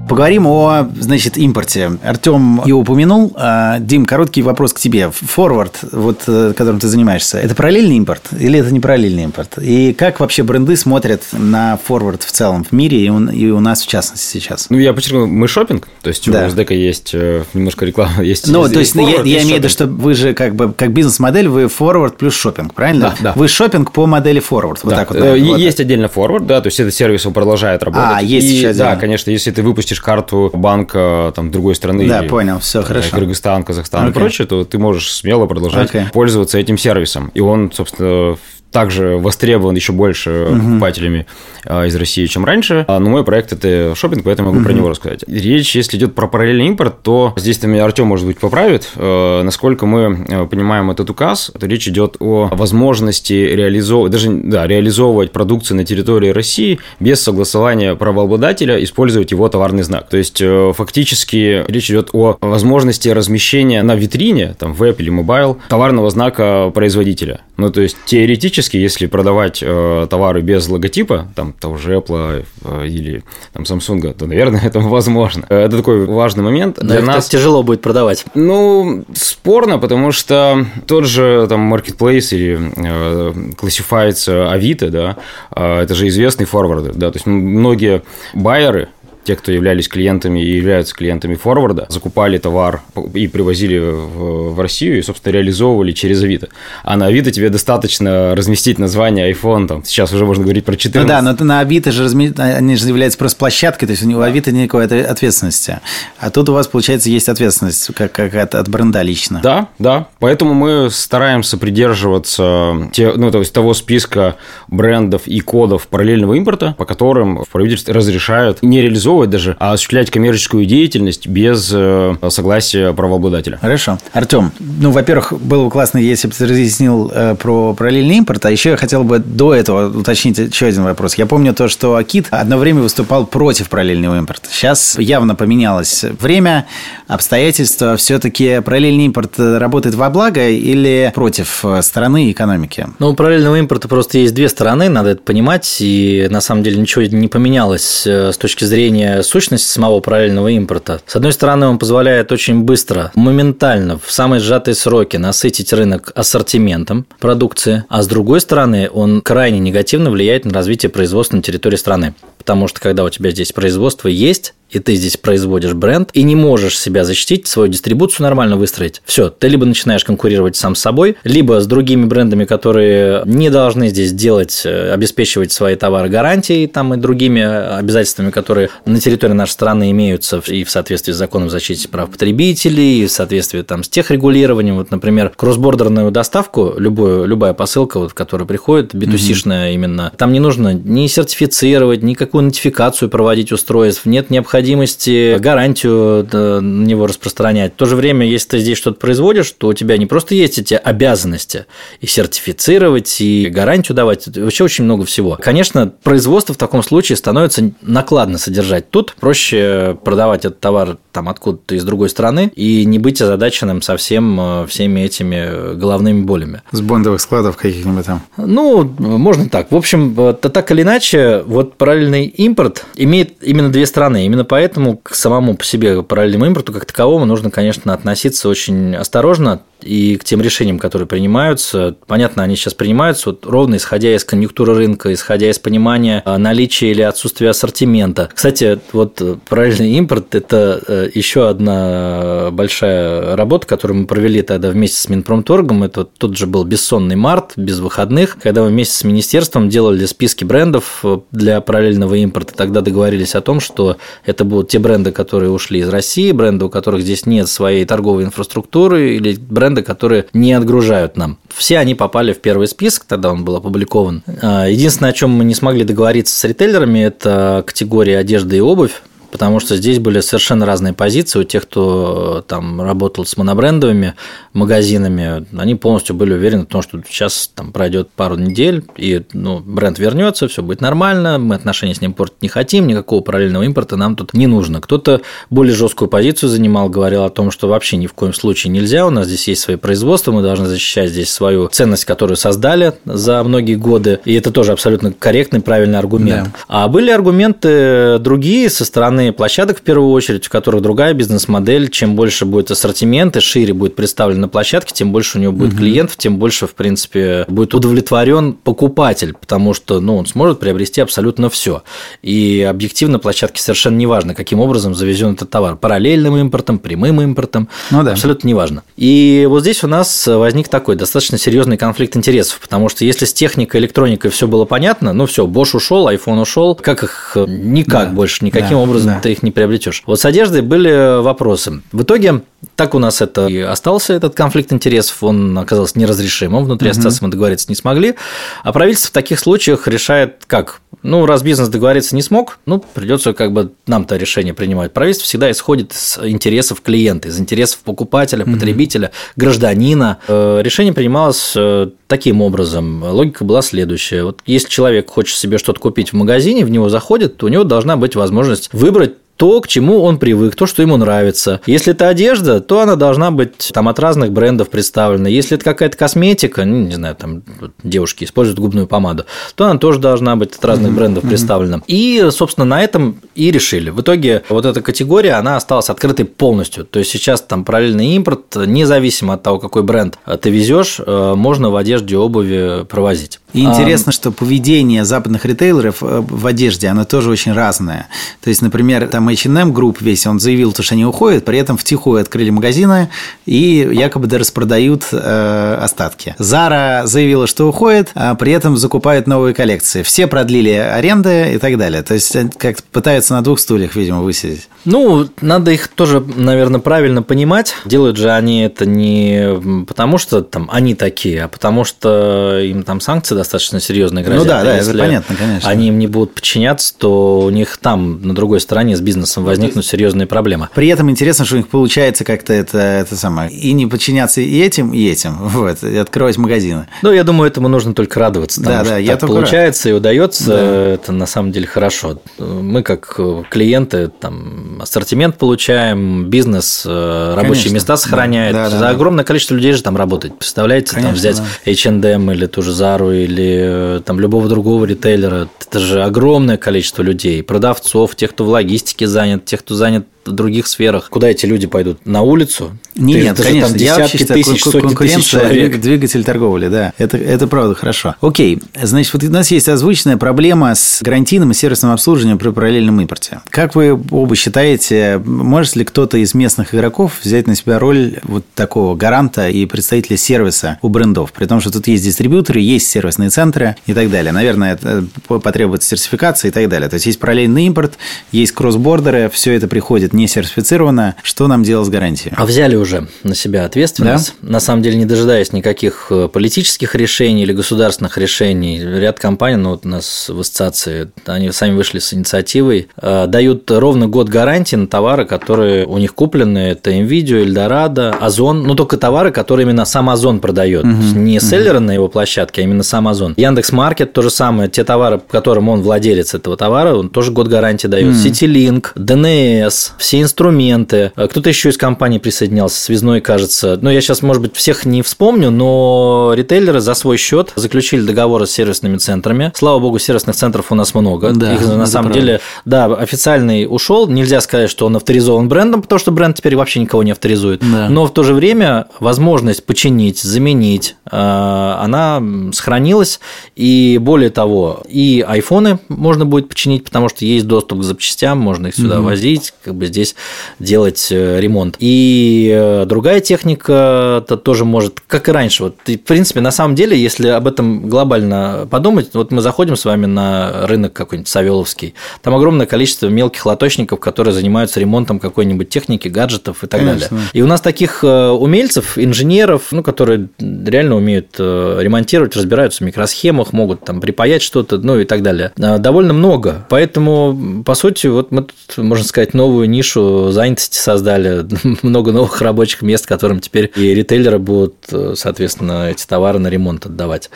Поговорим о, значит, импорте. Артем его упомянул. А, Дим, короткий вопрос к тебе. Форвард, вот, э, которым ты занимаешься, это параллельный импорт или это не параллельный импорт? И как вообще бренды смотрят на форвард в целом в мире и у, и у нас в частности сейчас? Ну, я подчеркну, мы шопинг, то есть да. у СДК есть э, немножко реклама, [LAUGHS] есть Ну, то есть forward, я, я имею в виду, что вы же как бы как бизнес-модель, вы форвард плюс шопинг, правильно? Да, да. Вы шопинг по модели форвард, вот да. так вот. Наверное, есть вот. отдельно форвард, да, то есть этот сервис продолжает работать. А, есть и, еще отдельно. Да, конечно, если ты выпустишь выпустишь карту банка там другой страны, да, понял, все хорошо, Кыргызстан, Казахстан okay. и прочее, то ты можешь смело продолжать okay. пользоваться этим сервисом. И он, собственно, также востребован еще больше угу. покупателями из России, чем раньше. Но мой проект это шопинг, поэтому могу угу. про него рассказать. Речь, если идет про параллельный импорт, то здесь там Артем, может быть, поправит. Насколько мы понимаем этот указ, то речь идет о возможности реализовывать, даже да, реализовывать продукцию на территории России без согласования правообладателя, использовать его товарный знак. То есть, фактически речь идет о возможности размещения на витрине, там, веб или mobile, товарного знака производителя. Ну, то есть, теоретически, если продавать э, товары без логотипа, там, того же Apple э, или там, Samsung, то, наверное, [LAUGHS] это возможно. Это такой важный момент. Для Но нас тяжело будет продавать. Ну, спорно, потому что тот же там Marketplace или э, classified Авито, да, э, это же известный форварды, да, то есть многие байеры, те, кто являлись клиентами и являются клиентами форварда, закупали товар и привозили в, в Россию и, собственно, реализовывали через Авито. А на Авито тебе достаточно разместить название iPhone, там, сейчас уже можно говорить про 14. Ну да, но на Авито же разме... они же являются просто площадкой, то есть у него Авито никакой ответственности. А тут у вас, получается, есть ответственность как, как от, от бренда лично. Да, да. Поэтому мы стараемся придерживаться те, ну, то есть того списка брендов и кодов параллельного импорта, по которым в правительстве разрешают не реализовывать организовывать даже, а осуществлять коммерческую деятельность без э, согласия правообладателя. Хорошо. Артем, ну, во-первых, было бы классно, если бы ты разъяснил э, про параллельный импорт, а еще я хотел бы до этого уточнить еще один вопрос. Я помню то, что Акит одно время выступал против параллельного импорта. Сейчас явно поменялось время, обстоятельства. Все-таки параллельный импорт работает во благо или против э, страны и экономики? Ну, у параллельного импорта просто есть две стороны, надо это понимать, и на самом деле ничего не поменялось с точки зрения изменение сущности самого параллельного импорта. С одной стороны, он позволяет очень быстро, моментально, в самые сжатые сроки насытить рынок ассортиментом продукции, а с другой стороны, он крайне негативно влияет на развитие производства на территории страны. Потому что когда у тебя здесь производство есть, и ты здесь производишь бренд, и не можешь себя защитить, свою дистрибуцию нормально выстроить. Все, ты либо начинаешь конкурировать сам с собой, либо с другими брендами, которые не должны здесь делать, э, обеспечивать свои товары гарантией там, и другими обязательствами, которые на территории нашей страны имеются и в соответствии с законом о защите прав потребителей, и в соответствии там, с техрегулированием. Вот, например, кроссбордерную доставку, любую, любая посылка, вот, которая приходит, битусишная mm-hmm. именно, там не нужно ни сертифицировать, никакую нотификацию проводить устройств, нет необходимости необходимости гарантию на него распространять. В то же время, если ты здесь что-то производишь, то у тебя не просто есть эти обязанности и сертифицировать, и гарантию давать, вообще очень много всего. Конечно, производство в таком случае становится накладно содержать. Тут проще продавать этот товар там откуда-то из другой страны и не быть озадаченным совсем э, всеми этими головными болями. С бондовых складов каких-нибудь там? Ну, можно так. В общем, так или иначе, вот параллельный импорт имеет именно две стороны. Именно поэтому к самому по себе параллельному импорту как таковому нужно, конечно, относиться очень осторожно и к тем решениям, которые принимаются. Понятно, они сейчас принимаются вот ровно исходя из конъюнктуры рынка, исходя из понимания а, наличия или отсутствия ассортимента. Кстати, вот параллельный импорт – это э, еще одна большая работа, которую мы провели тогда вместе с Минпромторгом. Это тот же был бессонный март, без выходных, когда мы вместе с министерством делали списки брендов э, для параллельного импорта. Тогда договорились о том, что это будут те бренды, которые ушли из России, бренды, у которых здесь нет своей торговой инфраструктуры, или бренды, которые не отгружают нам. Все они попали в первый список, тогда он был опубликован. А, единственное, о чем мы не смогли договориться с ритейлерами, это категория одежды и обувь потому что здесь были совершенно разные позиции. У тех, кто э, там работал с монобрендовыми магазинами, они полностью были уверены в том, что сейчас там пройдет пару недель, и ну, бренд вернется, все будет нормально, мы отношения с ним портить не хотим, никакого параллельного импорта нам тут не нужно. Кто-то более жесткую позицию занимал, говорил о том, что вообще ни в коем случае нельзя, у нас здесь есть свои производства, мы должны защищать здесь свою ценность, которую создали за многие годы, и это тоже абсолютно корректный, правильный аргумент. Да. А были аргументы другие со стороны стороны площадок в первую очередь, в которых другая бизнес-модель, чем больше будет ассортимент и шире будет представлен на площадке, тем больше у него будет угу. клиентов, тем больше, в принципе, будет удовлетворен покупатель, потому что ну, он сможет приобрести абсолютно все. И объективно площадке совершенно не важно, каким образом завезен этот товар. Параллельным импортом, прямым импортом. Ну, да. Абсолютно не важно. И вот здесь у нас возник такой достаточно серьезный конфликт интересов, потому что если с техникой, электроникой все было понятно, ну все, Bosch ушел, iPhone ушел, как их никак да. больше, никаким да. образом да. ты их не приобретешь. Вот с одеждой были вопросы. В итоге Так у нас это и остался этот конфликт интересов, он оказался неразрешимым, внутри угу. ассоциации мы договориться не смогли. А правительство в таких случаях решает как? Ну, раз бизнес договориться не смог, ну, придется как бы нам-то решение принимать. Правительство всегда исходит из интересов клиента, из интересов покупателя, потребителя, гражданина. Э, решение принималось э, таким образом. Логика была следующая. Вот если человек хочет себе что-то купить в магазине, в него заходит, то у него должна быть возможность выбрать то, к чему он привык, то, что ему нравится. Если это одежда, то она должна быть там от разных брендов представлена. Если это какая-то косметика, ну, не знаю, там девушки используют губную помаду, то она тоже должна быть от разных брендов представлена. И, собственно, на этом и решили. В итоге вот эта категория, она осталась открытой полностью. То есть сейчас там параллельный импорт, независимо от того, какой бренд ты везешь, э, можно в одежде обуви провозить. И интересно, а... что поведение западных ритейлеров э, в одежде, оно тоже очень разное. То есть, например, там H&M Group весь, он заявил, то, что они уходят, при этом втихую открыли магазины и якобы распродают э, остатки. Zara заявила, что уходит, а при этом закупают новые коллекции. Все продлили аренды и так далее. То есть, как пытаются на двух стульях, видимо, высидеть. Ну, надо их тоже, наверное, правильно понимать. Делают же они это не потому, что там они такие, а потому что им там санкции достаточно серьезные грозят. Ну да, да, это понятно, конечно. Они им не будут подчиняться, то у них там на другой стороне с бизнесом возникнут серьезные проблемы. При этом интересно, что у них получается как-то это, это самое, и не подчиняться и этим, и этим, [LAUGHS] вот, и открывать магазины. Ну, я думаю, этому нужно только радоваться. Да, да, я так получается рад. и удается, да. это на самом деле хорошо. Мы как клиенты там ассортимент получаем, бизнес, э, рабочие Конечно. места сохраняет. Да, да, За да. огромное количество людей же там работает. Представляете, Конечно, там взять да. H&M или ту же Зару или э, там любого другого ритейлера, это же огромное количество людей, продавцов, тех, кто в логистике занят, тех, кто занят в других сферах. Куда эти люди пойдут? На улицу? Нет, Ты, нет конечно. Там десятки я тысяч, сотни тысяч человек. Двигатель торговли, да. Это, это правда хорошо. Окей, значит, вот у нас есть озвученная проблема с гарантийным и сервисным обслуживанием при параллельном импорте. Как вы оба считаете, может ли кто-то из местных игроков взять на себя роль вот такого гаранта и представителя сервиса у брендов? При том, что тут есть дистрибьюторы, есть сервисные центры и так далее. Наверное, это потребуется сертификация и так далее. То есть есть параллельный импорт, есть кросс-бордеры, все это приходит не сертифицировано. Что нам делать с гарантией? А взяли уже на себя ответственность. Да? На самом деле, не дожидаясь никаких э, политических решений или государственных решений, ряд компаний, ну вот у нас в ассоциации, они сами вышли с инициативой, э, дают ровно год гарантии на товары, которые у них куплены. Это NVIDIA, Eldorado, Озон. Ну, только товары, которые именно сам Озон продает. Угу, не угу. селлеры на его площадке, а именно сам Озон. Яндекс Маркет то же самое. Те товары, которым он владелец этого товара, он тоже год гарантии дает. Угу. CityLink, DNS, все инструменты. А кто-то еще из компании присоединялся, связной, кажется. Ну, я сейчас, может быть, всех не вспомню, но ритейлеры за свой счет заключили договоры с сервисными центрами. Слава богу, сервисных центров у нас много. Да, Их, на самом правда. деле, да, официальный ушел. Нельзя сказать, что он авторизован брендом, потому что бренд теперь вообще никого не авторизует. Да. Но в то же время возможность починить, заменить, э, она сохранилась. И более того, и айфоны можно будет починить, потому что есть доступ к запчастям, можно их сюда угу. возить, как бы здесь делать э, ремонт. И э, другая техника -то тоже может, как и раньше. Вот, в принципе, на самом деле, если об этом глобально подумать, вот мы заходим с вами на рынок какой-нибудь Савеловский, там огромное количество мелких лоточников, которые занимаются ремонтом какой-нибудь техники, гаджетов и так Конечно. далее. И у нас таких э, умельцев, инженеров, ну, которые реально умеют ремонтировать, разбираются в микросхемах, могут там припаять что-то, ну и так далее, довольно много. Поэтому, по сути, вот мы тут, можно сказать, новую нишу нишу занятости создали, [LAUGHS] много новых рабочих мест, которым теперь и ритейлеры будут, э, соответственно, эти товары на ремонт отдавать.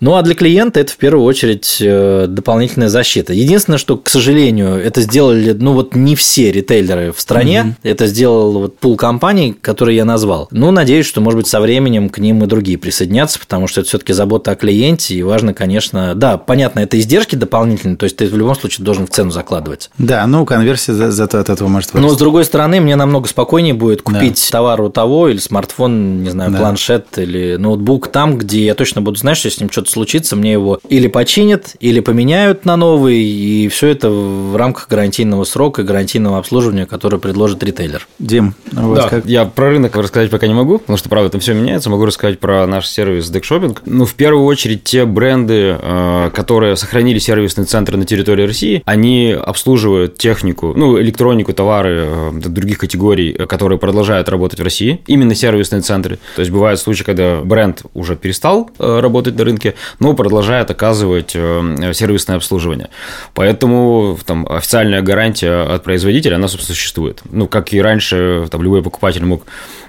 Ну, а для клиента это в первую очередь э, дополнительная защита. Единственное, что, к сожалению, это сделали, ну, вот не все ритейлеры в стране, mm-hmm. это сделал вот пул компаний, которые я назвал. Ну, надеюсь, что, может быть, со временем к ним и другие присоединятся, потому что это все-таки забота о клиенте, и важно, конечно, да, понятно, это издержки дополнительные, то есть ты в любом случае должен в цену закладывать. Да, ну, конверсия зато от этого может но, с другой стороны, мне намного спокойнее будет купить да. товар у того, или смартфон, не знаю, да. планшет или ноутбук там, где я точно буду знать, что с ним что-то случится, мне его или починят, или поменяют на новый, и все это в рамках гарантийного срока и гарантийного обслуживания, которое предложит ритейлер. Дим, у вас да, как? Я про рынок рассказать пока не могу, потому что, правда, там все меняется. Могу рассказать про наш сервис Deckshopping. Ну, в первую очередь, те бренды, э, которые сохранили сервисный центр на территории России, они обслуживают технику, ну, электронику, товар товары других категорий, которые продолжают работать в России, именно сервисные центры. То есть бывают случаи, когда бренд уже перестал работать на рынке, но продолжает оказывать сервисное обслуживание. Поэтому там официальная гарантия от производителя, она, собственно, существует. Ну, как и раньше, там любой покупатель мог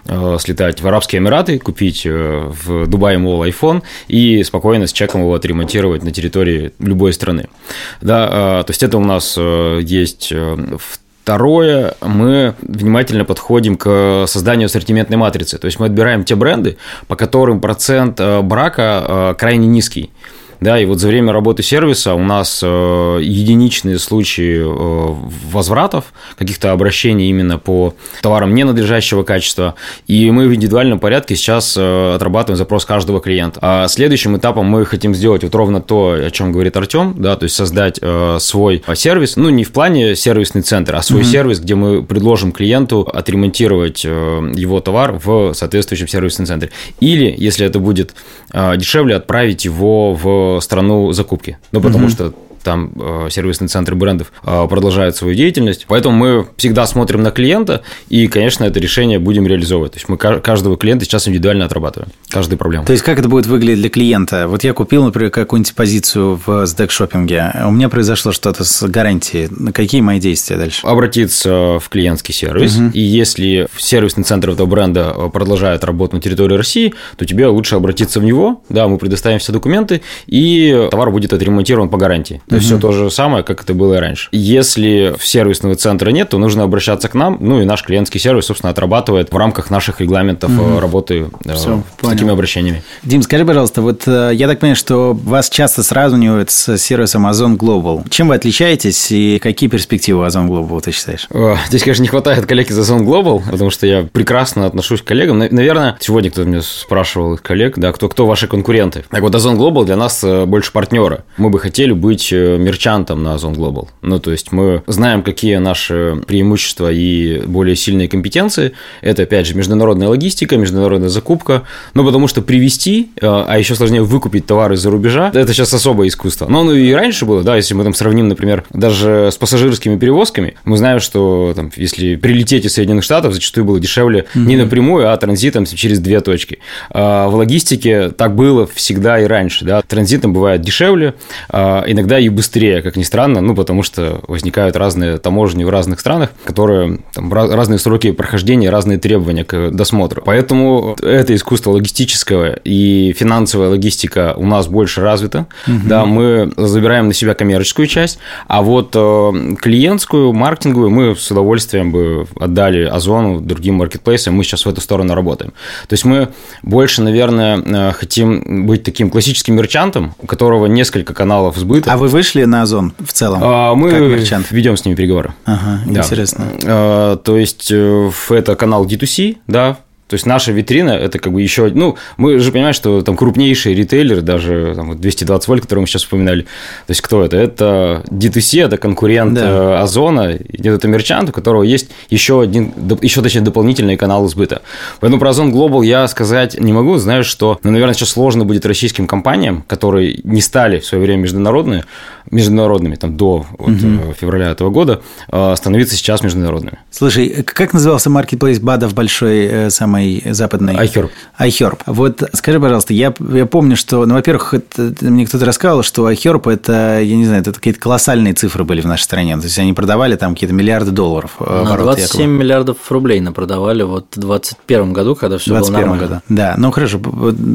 Э, слетать в Арабские Эмираты, купить э, в Дубае Мол iPhone и спокойно с чеком его отремонтировать на территории любой страны. Да, э, то есть это у нас есть Второе, мы внимательно подходим к созданию ассортиментной матрицы. То есть мы отбираем те бренды, по которым процент брака крайне низкий. Да, и вот за время работы сервиса у нас э, единичные случаи э, возвратов, каких-то обращений именно по товарам ненадлежащего качества, и мы в индивидуальном порядке сейчас э, отрабатываем запрос каждого клиента. А следующим этапом мы хотим сделать вот ровно то, о чем говорит Артем, да, то есть создать свой сервис, ну не в плане сервисный центр, а свой mm-hmm. сервис, где мы предложим клиенту отремонтировать его товар в соответствующем сервисном центре. Или, если это будет дешевле, отправить его в страну закупки. Ну, потому угу. что там э, сервисные центры брендов э, продолжают свою деятельность. Поэтому мы всегда смотрим на клиента, и, конечно, это решение будем реализовывать. То есть мы каждого клиента сейчас индивидуально отрабатываем, каждую проблему. То есть как это будет выглядеть для клиента? Вот я купил, например, какую-нибудь позицию в сдэк-шоппинге, у меня произошло что-то с гарантией. Какие мои действия дальше? Обратиться в клиентский сервис, угу. и если сервисный центр этого бренда продолжает работать на территории России, то тебе лучше обратиться в него, да, мы предоставим все документы, и товар будет отремонтирован по гарантии. То есть все то же самое, как это было и раньше. Если сервисного центра нет, то нужно обращаться к нам, ну и наш клиентский сервис, собственно, отрабатывает в рамках наших регламентов угу. работы все, с понял. такими обращениями. Дим, скажи, пожалуйста, вот э, я так понимаю, что вас часто сравнивают с сервисом Озон Global. Чем вы отличаетесь и какие перспективы Озон Global ты считаешь? Здесь, конечно, не хватает коллег из Озон Global, потому что я прекрасно отношусь к коллегам. Наверное, сегодня кто-то меня спрашивал коллег, да, кто, кто ваши конкуренты. Так вот, Озон Global для нас больше партнеры. Мы бы хотели быть мерчантом мерчантом на Озон Global. Ну, то есть мы знаем, какие наши преимущества и более сильные компетенции. Это, опять же, международная логистика, международная закупка. Ну, потому что привести, э, а еще сложнее выкупить товары из-за рубежа, это сейчас особое искусство. Но ну и раньше было, да, если мы там сравним, например, даже с пассажирскими перевозками, мы знаем, что там, если прилететь из Соединенных Штатов, зачастую было дешевле mm-hmm. не напрямую, а транзитом через две точки. А в логистике так было всегда и раньше, да. Транзитом бывает дешевле, а иногда и быстрее, как ни странно, ну, потому что возникают разные таможни в разных странах, которые там, разные сроки прохождения, разные требования к досмотру. Поэтому это искусство логистическое и финансовая логистика у нас больше развита. Угу. Да, мы забираем на себя коммерческую часть, а вот э, клиентскую, маркетинговую мы с удовольствием бы отдали Озону, другим маркетплейсам. Мы сейчас в эту сторону работаем. То есть мы больше, наверное, э, хотим быть таким классическим мерчантом, у которого несколько каналов сбыта. А вы вышли на Озон в целом? А, мы ведем с ними переговоры. Ага, да. интересно. А, то есть э, это канал D2C, да, то есть наша витрина это как бы еще, ну, мы же понимаем, что там крупнейшие ритейлеры, даже там, 220 вольт, который мы сейчас вспоминали, то есть кто это? Это D2C, это конкурент да. Э, Озона, это мерчант, у которого есть еще один, еще точнее дополнительный канал сбыта. Поэтому про Озон Global я сказать не могу, знаю, что, ну, наверное, сейчас сложно будет российским компаниям, которые не стали в свое время международные, международными там до вот, угу. февраля этого года, э, становиться сейчас международными. Слушай, как назывался маркетплейс БАДов большой самый самый западный. iHerb. iHerb. Вот скажи, пожалуйста, я, я помню, что, ну, во-первых, это, мне кто-то рассказывал, что iHerb это, я не знаю, это какие-то колоссальные цифры были в нашей стране. То есть они продавали там какие-то миллиарды долларов. Э, На 27 якобы. миллиардов рублей на продавали вот в 2021 году, когда все было нормально. Году. Да, ну хорошо,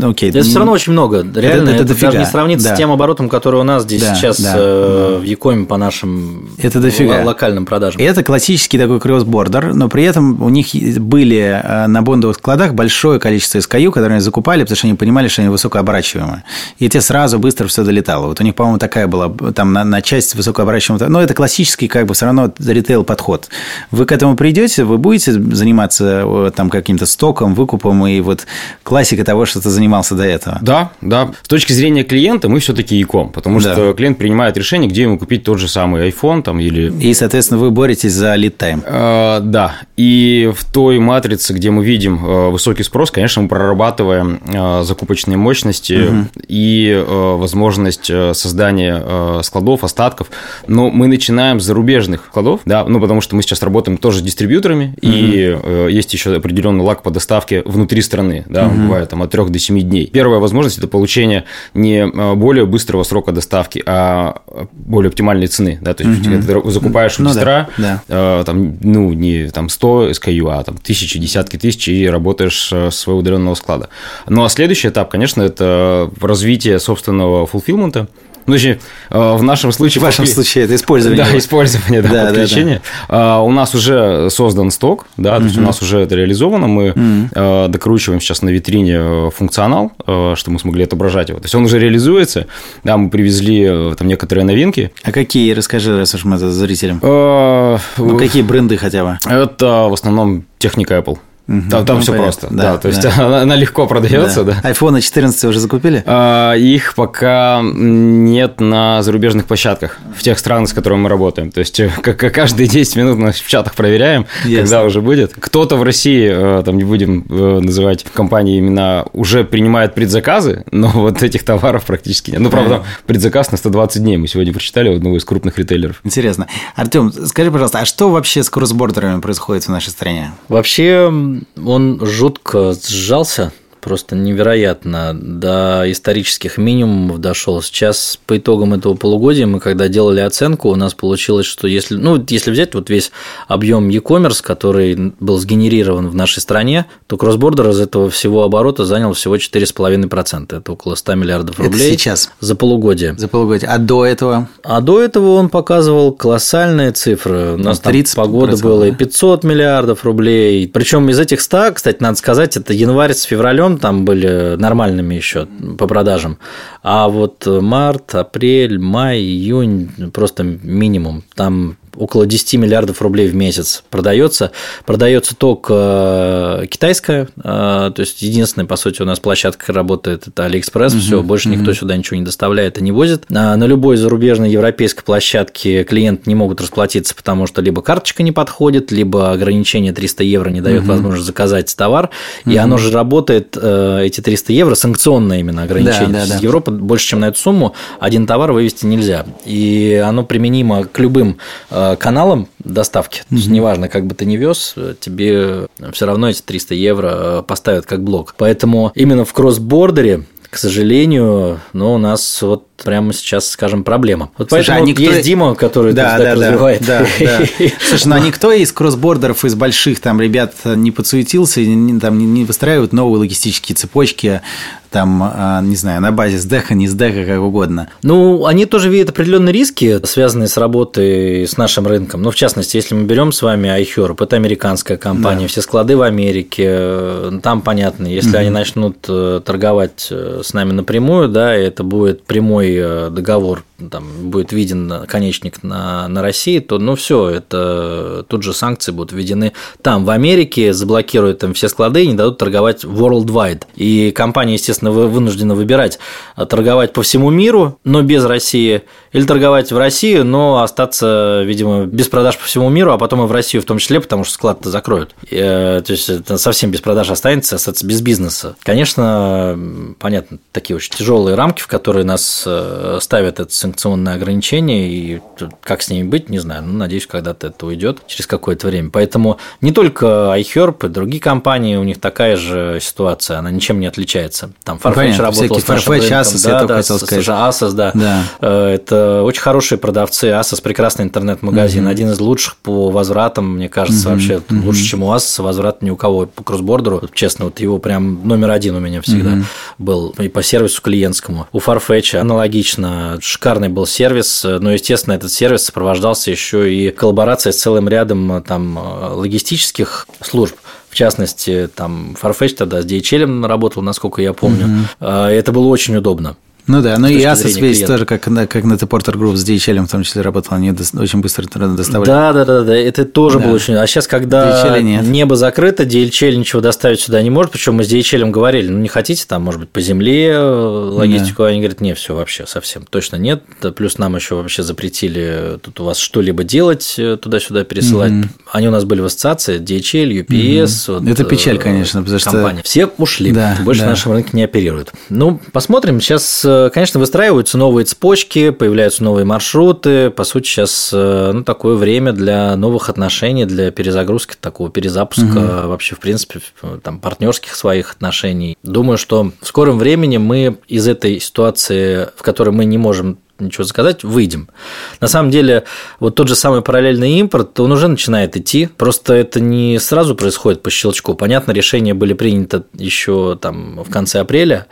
окей. Это все равно очень много. Реально, это, это, это даже не сравнится да. с тем оборотом, который у нас здесь да, сейчас да, э, в Якоме по нашим это дофига. локальным продажам. Это классический такой кросс-бордер, но при этом у них были э, бондовых складах большое количество SKU, которые они закупали, потому что они понимали, что они высокооборачиваемые. И те сразу быстро все долетало. Вот у них, по-моему, такая была там на, на часть высокооборачиваемого. Но это классический, как бы, все равно ритейл-подход. Вы к этому придете, вы будете заниматься там каким-то стоком, выкупом и вот классика того, что ты занимался до этого. Да, да. С точки зрения клиента мы все-таки e-com, потому да. что клиент принимает решение, где ему купить тот же самый iPhone там или... И, соответственно, вы боретесь за lead time. Э, да. И в той матрице, где мы видим высокий спрос, конечно, мы прорабатываем закупочные мощности угу. и возможность создания складов, остатков, но мы начинаем с зарубежных складов, да, ну, потому что мы сейчас работаем тоже с дистрибьюторами, угу. и есть еще определенный лак по доставке внутри страны, да, угу. бывает там от 3 до 7 дней. Первая возможность – это получение не более быстрого срока доставки, а более оптимальной цены, да, то есть угу. ты закупаешь у ну, дистра, да, да. там, ну, не там 100 SKU, а там тысячи, десятки тысяч, и работаешь с своего удаленного склада. Ну, а следующий этап, конечно, это развитие собственного фулфилмента, ну, точнее, э, в нашем случае... В вашем подклю... случае это использование. Да, использование, да, да подключение. Да, да. У нас уже создан сток, да, то есть у нас уже это реализовано, мы mm докручиваем сейчас на витрине э, функционал, что мы смогли отображать его. То есть он уже реализуется, да, мы привезли там некоторые новинки. А какие, расскажи, раз уж мы это зрителям. ну, какие бренды хотя бы? Это в основном техника Apple. Угу, там там ну, все просто. Да, да, то есть да. Она, она легко продается, да. да. iPhone 14 уже закупили? А, их пока нет на зарубежных площадках, в тех странах, с которыми мы работаем. То есть как каждые 10 минут мы в чатах проверяем, Ясно. когда уже будет. Кто-то в России, э, там не будем э, называть компании имена, уже принимает предзаказы, но вот этих товаров практически нет. Ну, правда, предзаказ на 120 дней. Мы сегодня прочитали у одного из крупных ритейлеров. Интересно. Артем, скажи, пожалуйста, а что вообще с кроссбордерами происходит в нашей стране? Вообще он жутко сжался просто невероятно до исторических минимумов дошел. Сейчас по итогам этого полугодия мы когда делали оценку, у нас получилось, что если, ну, если взять вот весь объем e-commerce, который был сгенерирован в нашей стране, то кроссбордер из этого всего оборота занял всего 4,5%. Это около 100 миллиардов рублей. Это сейчас? За полугодие. За полугодие. А до этого? А до этого он показывал колоссальные цифры. У нас 30 там погода было и 500 миллиардов рублей. Причем из этих 100, кстати, надо сказать, это январь с февралем сезон там были нормальными еще по продажам. А вот март, апрель, май, июнь просто минимум. Там около 10 миллиардов рублей в месяц продается. Продается только э, китайская, э, то есть единственная, по сути, у нас площадка работает, это Алиэкспресс, угу, все, больше угу. никто сюда ничего не доставляет и не возит. А на любой зарубежной европейской площадке клиенты не могут расплатиться, потому что либо карточка не подходит, либо ограничение 300 евро не дает угу. возможность заказать товар, угу. и оно же работает, э, эти 300 евро, санкционное именно ограничение. Да, да, да. Европа больше, чем на эту сумму, один товар вывести нельзя. И оно применимо к любым Э, каналам доставки. То есть, неважно, как бы ты ни вез, тебе все равно эти 300 евро э, поставят как блок. Поэтому именно в кроссбордере к сожалению, но у нас вот прямо сейчас, скажем, проблема. Вот Слушай, поэтому а никто... есть Дима, который да, да, развивает. Да, да. [LAUGHS] Слушай, ну а никто из кроссбордеров, из больших там ребят не подсуетился, не, там, не выстраивают новые логистические цепочки, там, а, не знаю, на базе сдеха, не сдеха, как угодно. Ну, они тоже видят определенные риски, связанные с работой с нашим рынком. Ну, в частности, если мы берем с вами iHerb, это американская компания, да. все склады в Америке, там понятно, если угу. они начнут э, торговать э, с нами напрямую, да, это будет прямой э, договор там будет виден конечник на, на России, то ну все, это тут же санкции будут введены там, в Америке, заблокируют там все склады и не дадут торговать worldwide. И компания, естественно, вынуждена выбирать а, торговать по всему миру, но без России, или торговать в России, но остаться, видимо, без продаж по всему миру, а потом и в Россию в том числе, потому что склад-то закроют. И, э, то есть это совсем без продаж останется, остаться без бизнеса. Конечно, понятно, такие очень тяжелые рамки, в которые нас э, ставят этот санкционные ограничения, и как с ними быть, не знаю. Ну, надеюсь, когда-то это уйдет через какое-то время. Поэтому не только iHerb, и другие компании, у них такая же ситуация, она ничем не отличается. Там Farfetch Понятно, работал с нашим Farfetch, рынком, Asus, да, я да, хотел сказать. Asus, да. да. Э, это очень хорошие продавцы. Asus прекрасный интернет-магазин, угу. один из лучших по возвратам, мне кажется, угу. вообще угу. лучше, чем у Asus. Возврат ни у кого по кроссбордеру. Честно, вот его прям номер один у меня всегда угу. был. И по сервису клиентскому. У Farfetch аналогично. Шикарный шикарный был сервис, но, естественно, этот сервис сопровождался еще и коллаборацией с целым рядом там, логистических служб. В частности, там Farfetch тогда с DHL работал, насколько я помню. Угу. Это было очень удобно. Ну да, но и Asus весь тоже, как, как на Porter Group с DHL в том числе работал, они очень быстро доставляли. Да, да, да, да, это тоже да. было очень... А сейчас, когда небо закрыто, DHL ничего доставить сюда не может, причем мы с DHL говорили, ну не хотите там, может быть, по земле э, логистику, да. они говорят, нет, все вообще совсем точно нет, плюс нам еще вообще запретили тут у вас что-либо делать, э, туда-сюда пересылать. Угу. Они у нас были в ассоциации, DHL, UPS. Угу. Вот, это печаль, э, конечно, потому что... Компания. Все ушли, да, больше да. на нашем рынке не оперируют. Ну, посмотрим, сейчас конечно, выстраиваются новые цепочки, появляются новые маршруты. По сути, сейчас э, ну, такое время для новых отношений, для перезагрузки, такого перезапуска угу. вообще, в принципе, там, партнерских своих отношений. Думаю, что в скором времени мы из этой ситуации, в которой мы не можем ничего заказать, выйдем. На самом деле, вот тот же самый параллельный импорт, он уже начинает идти, просто это не сразу происходит по щелчку. Понятно, решения были приняты еще там в конце апреля,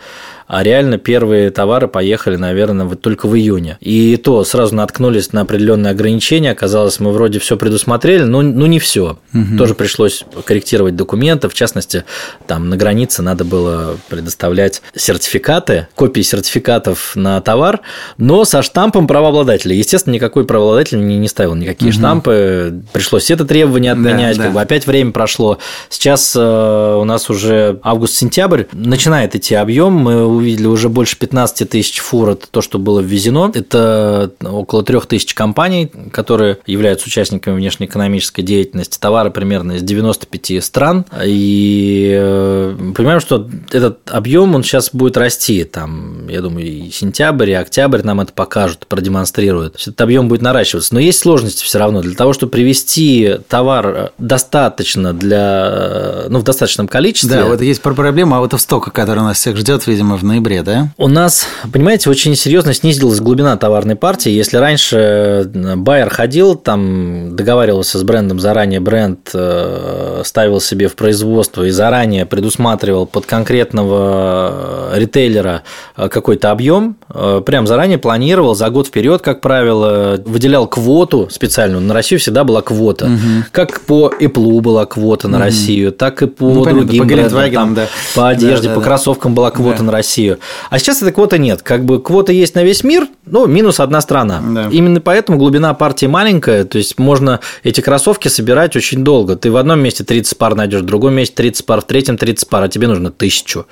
а реально первые товары поехали, наверное, вот только в июне. И то сразу наткнулись на определенные ограничения, оказалось, мы вроде все предусмотрели, но ну не все. Угу. Тоже пришлось корректировать документы, в частности, там на границе надо было предоставлять сертификаты, копии сертификатов на товар, но со штампом правообладателя. Естественно, никакой правообладатель не, не ставил никакие угу. штампы, пришлось это требование отменять, да, как да. бы опять время прошло. Сейчас э, у нас уже август-сентябрь, начинает идти объем, мы увидели уже больше 15 тысяч фур, это то, что было ввезено. Это около 3 тысяч компаний, которые являются участниками внешнеэкономической деятельности. Товары примерно из 95 стран. И э, понимаем, что этот объем, он сейчас будет расти. Там, я думаю, и сентябрь, и октябрь нам это покажут, продемонстрируют. Этот объем будет наращиваться. Но есть сложности все равно. Для того, чтобы привести товар достаточно для, ну, в достаточном количестве. Да, вот есть проблема, а вот в стока, который нас всех ждет, видимо, в ноябре, да? У нас, понимаете, очень серьезно снизилась глубина товарной партии. Если раньше байер ходил, там договаривался с брендом заранее, бренд э, ставил себе в производство и заранее предусматривал под конкретного ритейлера э, какой-то объем, э, прям заранее планировал за год вперед, как правило, выделял квоту специальную. На Россию всегда была квота. Угу. Как по Apple была квота на угу. Россию, так и по ну, другим понятно, по брендам, там, да. по одежде, да, да, по кроссовкам была квота да. на Россию. Россию. А сейчас этой квоты нет. Как бы квота есть на весь мир, ну, минус одна страна. Да. Именно поэтому глубина партии маленькая, то есть можно эти кроссовки собирать очень долго. Ты в одном месте 30 пар найдешь, в другом месте 30 пар, в третьем 30 пар, а тебе нужно тысячу.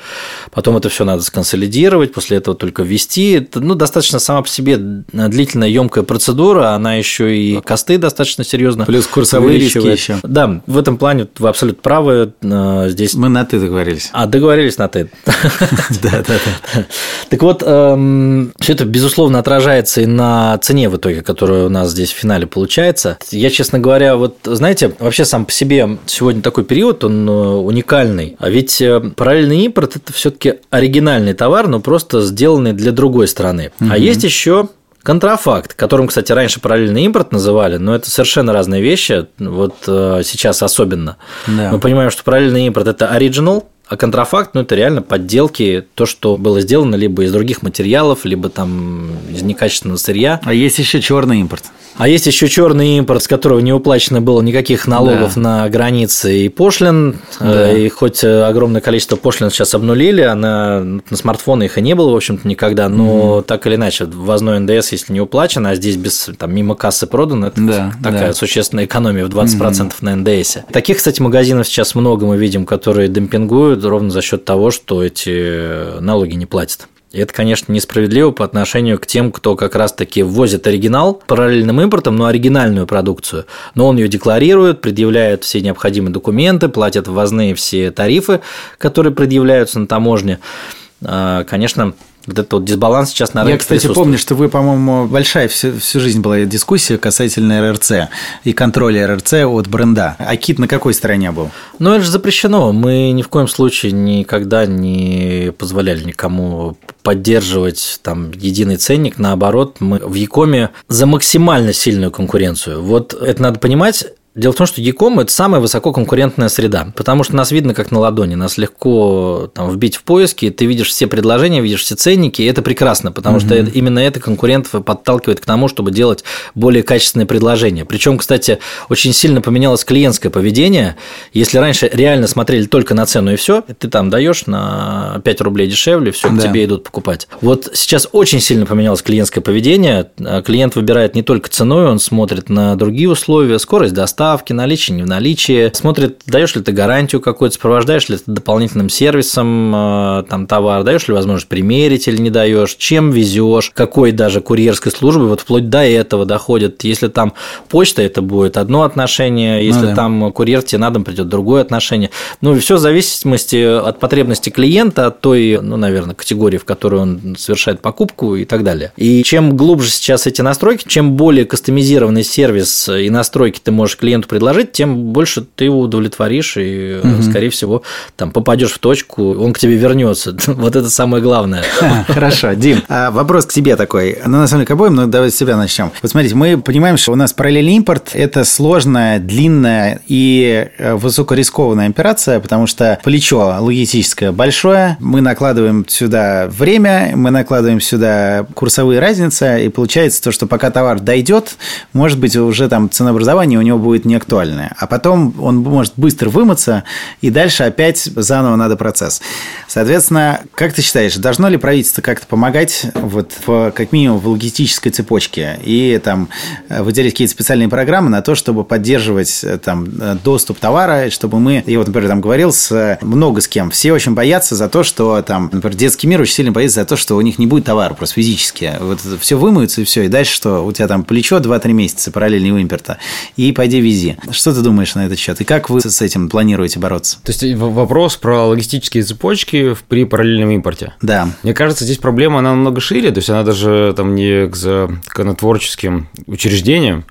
Потом это все надо сконсолидировать, после этого только ввести. Это, ну, достаточно сама по себе длительная, емкая процедура, она еще и косты достаточно серьезно. Плюс курсовые риски еще. Да, в этом плане вы абсолютно правы. Э, здесь... Мы на ты договорились. А, договорились на ты. [LAUGHS] Да, да, Так вот, эм, все это, безусловно, отражается и на цене в итоге, которая у нас здесь в финале получается. Я, честно говоря, вот, знаете, вообще сам по себе сегодня такой период, он э, уникальный. А ведь э, параллельный импорт – это все таки оригинальный товар, но просто сделанный для другой страны. Угу. А есть еще Контрафакт, которым, кстати, раньше параллельный импорт называли, но это совершенно разные вещи, вот э, сейчас особенно. Да. Мы понимаем, что параллельный импорт – это оригинал, а контрафакт, ну, это реально подделки, то, что было сделано либо из других материалов, либо там из некачественного сырья. А есть еще черный импорт. А есть еще черный импорт, с которого не уплачено было никаких налогов да. на границе и пошлин. Да. И хоть огромное количество пошлин сейчас обнулили, а на, на смартфоны их и не было, в общем-то, никогда. Но mm так или иначе, ввозной НДС, если не уплачено, а здесь без там, мимо кассы продано, это да, такая да. существенная экономия в 20% mm на НДС. Таких, кстати, магазинов сейчас много мы видим, которые демпингуют ровно за счет того, что эти налоги не платят. И это, конечно, несправедливо по отношению к тем, кто как раз-таки ввозит оригинал параллельным импортом, но оригинальную продукцию. Но он ее декларирует, предъявляет все необходимые документы, платит ввозные все тарифы, которые предъявляются на таможне. А, конечно, вот этот вот дисбаланс сейчас на рынке Я, кстати, помню, что вы, по-моему, большая всю, всю жизнь была дискуссия касательно РРЦ и контроля РРЦ от бренда. А кит на какой стороне был? Ну, это же запрещено. Мы ни в коем случае никогда не позволяли никому поддерживать там единый ценник. Наоборот, мы в Якоме за максимально сильную конкуренцию. Вот это надо понимать, Дело в том, что Яком – это самая высококонкурентная среда, потому что нас видно как на ладони, нас легко там, вбить в поиски, ты видишь все предложения, видишь все ценники, и это прекрасно, потому угу. что именно это конкурентов подталкивает к тому, чтобы делать более качественные предложения. Причем, кстати, очень сильно поменялось клиентское поведение. Если раньше реально смотрели только на цену и все, ты там даешь на 5 рублей дешевле, все к тебе идут покупать. Вот сейчас очень сильно поменялось клиентское поведение. Клиент выбирает не только ценой, он смотрит на другие условия, скорость доставки, наличие, не в наличии, смотрит, даешь ли ты гарантию какую-то, сопровождаешь ли ты дополнительным сервисом э, там товар, даешь ли возможность примерить или не даешь, чем везешь, какой даже курьерской службы, вот вплоть до этого доходит. Если там почта, это будет одно отношение, если ну, да. там курьер тебе на дом придет другое отношение. Ну, и все в зависимости от потребности клиента, от той, ну, наверное, категории, в которой он совершает покупку и так далее. И чем глубже сейчас эти настройки, чем более кастомизированный сервис и настройки ты можешь клиенту предложить, тем больше ты его удовлетворишь и, угу. скорее всего, там попадешь в точку, он к тебе вернется. [LAUGHS] вот это самое главное. [LAUGHS] Хорошо, Дим, а вопрос к тебе такой. Ну, на самом деле, к обоим, но давайте с себя начнем. Вот смотрите, мы понимаем, что у нас параллельный импорт – это сложная, длинная и э, высокорискованная операция, потому что плечо логистическое большое, мы накладываем сюда время, мы накладываем сюда курсовые разницы, и получается то, что пока товар дойдет, может быть, уже там ценообразование у него будет не актуальное. А потом он может быстро вымыться, и дальше опять заново надо процесс. Соответственно, как ты считаешь, должно ли правительство как-то помогать вот в, как минимум в логистической цепочке и там выделить какие-то специальные программы на то, чтобы поддерживать там доступ товара, чтобы мы, я вот, например, там говорил с много с кем, все очень боятся за то, что там, например, детский мир очень сильно боится за то, что у них не будет товара просто физически. Вот все вымоется и все, и дальше что? У тебя там плечо 2-3 месяца параллельного импорта, и пойди вези. Что ты думаешь на этот счет? И как вы с этим планируете бороться? То есть вопрос про логистические цепочки при параллельном импорте. Да. Мне кажется, здесь проблема, она намного шире, то есть она даже там не к законотворческим учреждениям,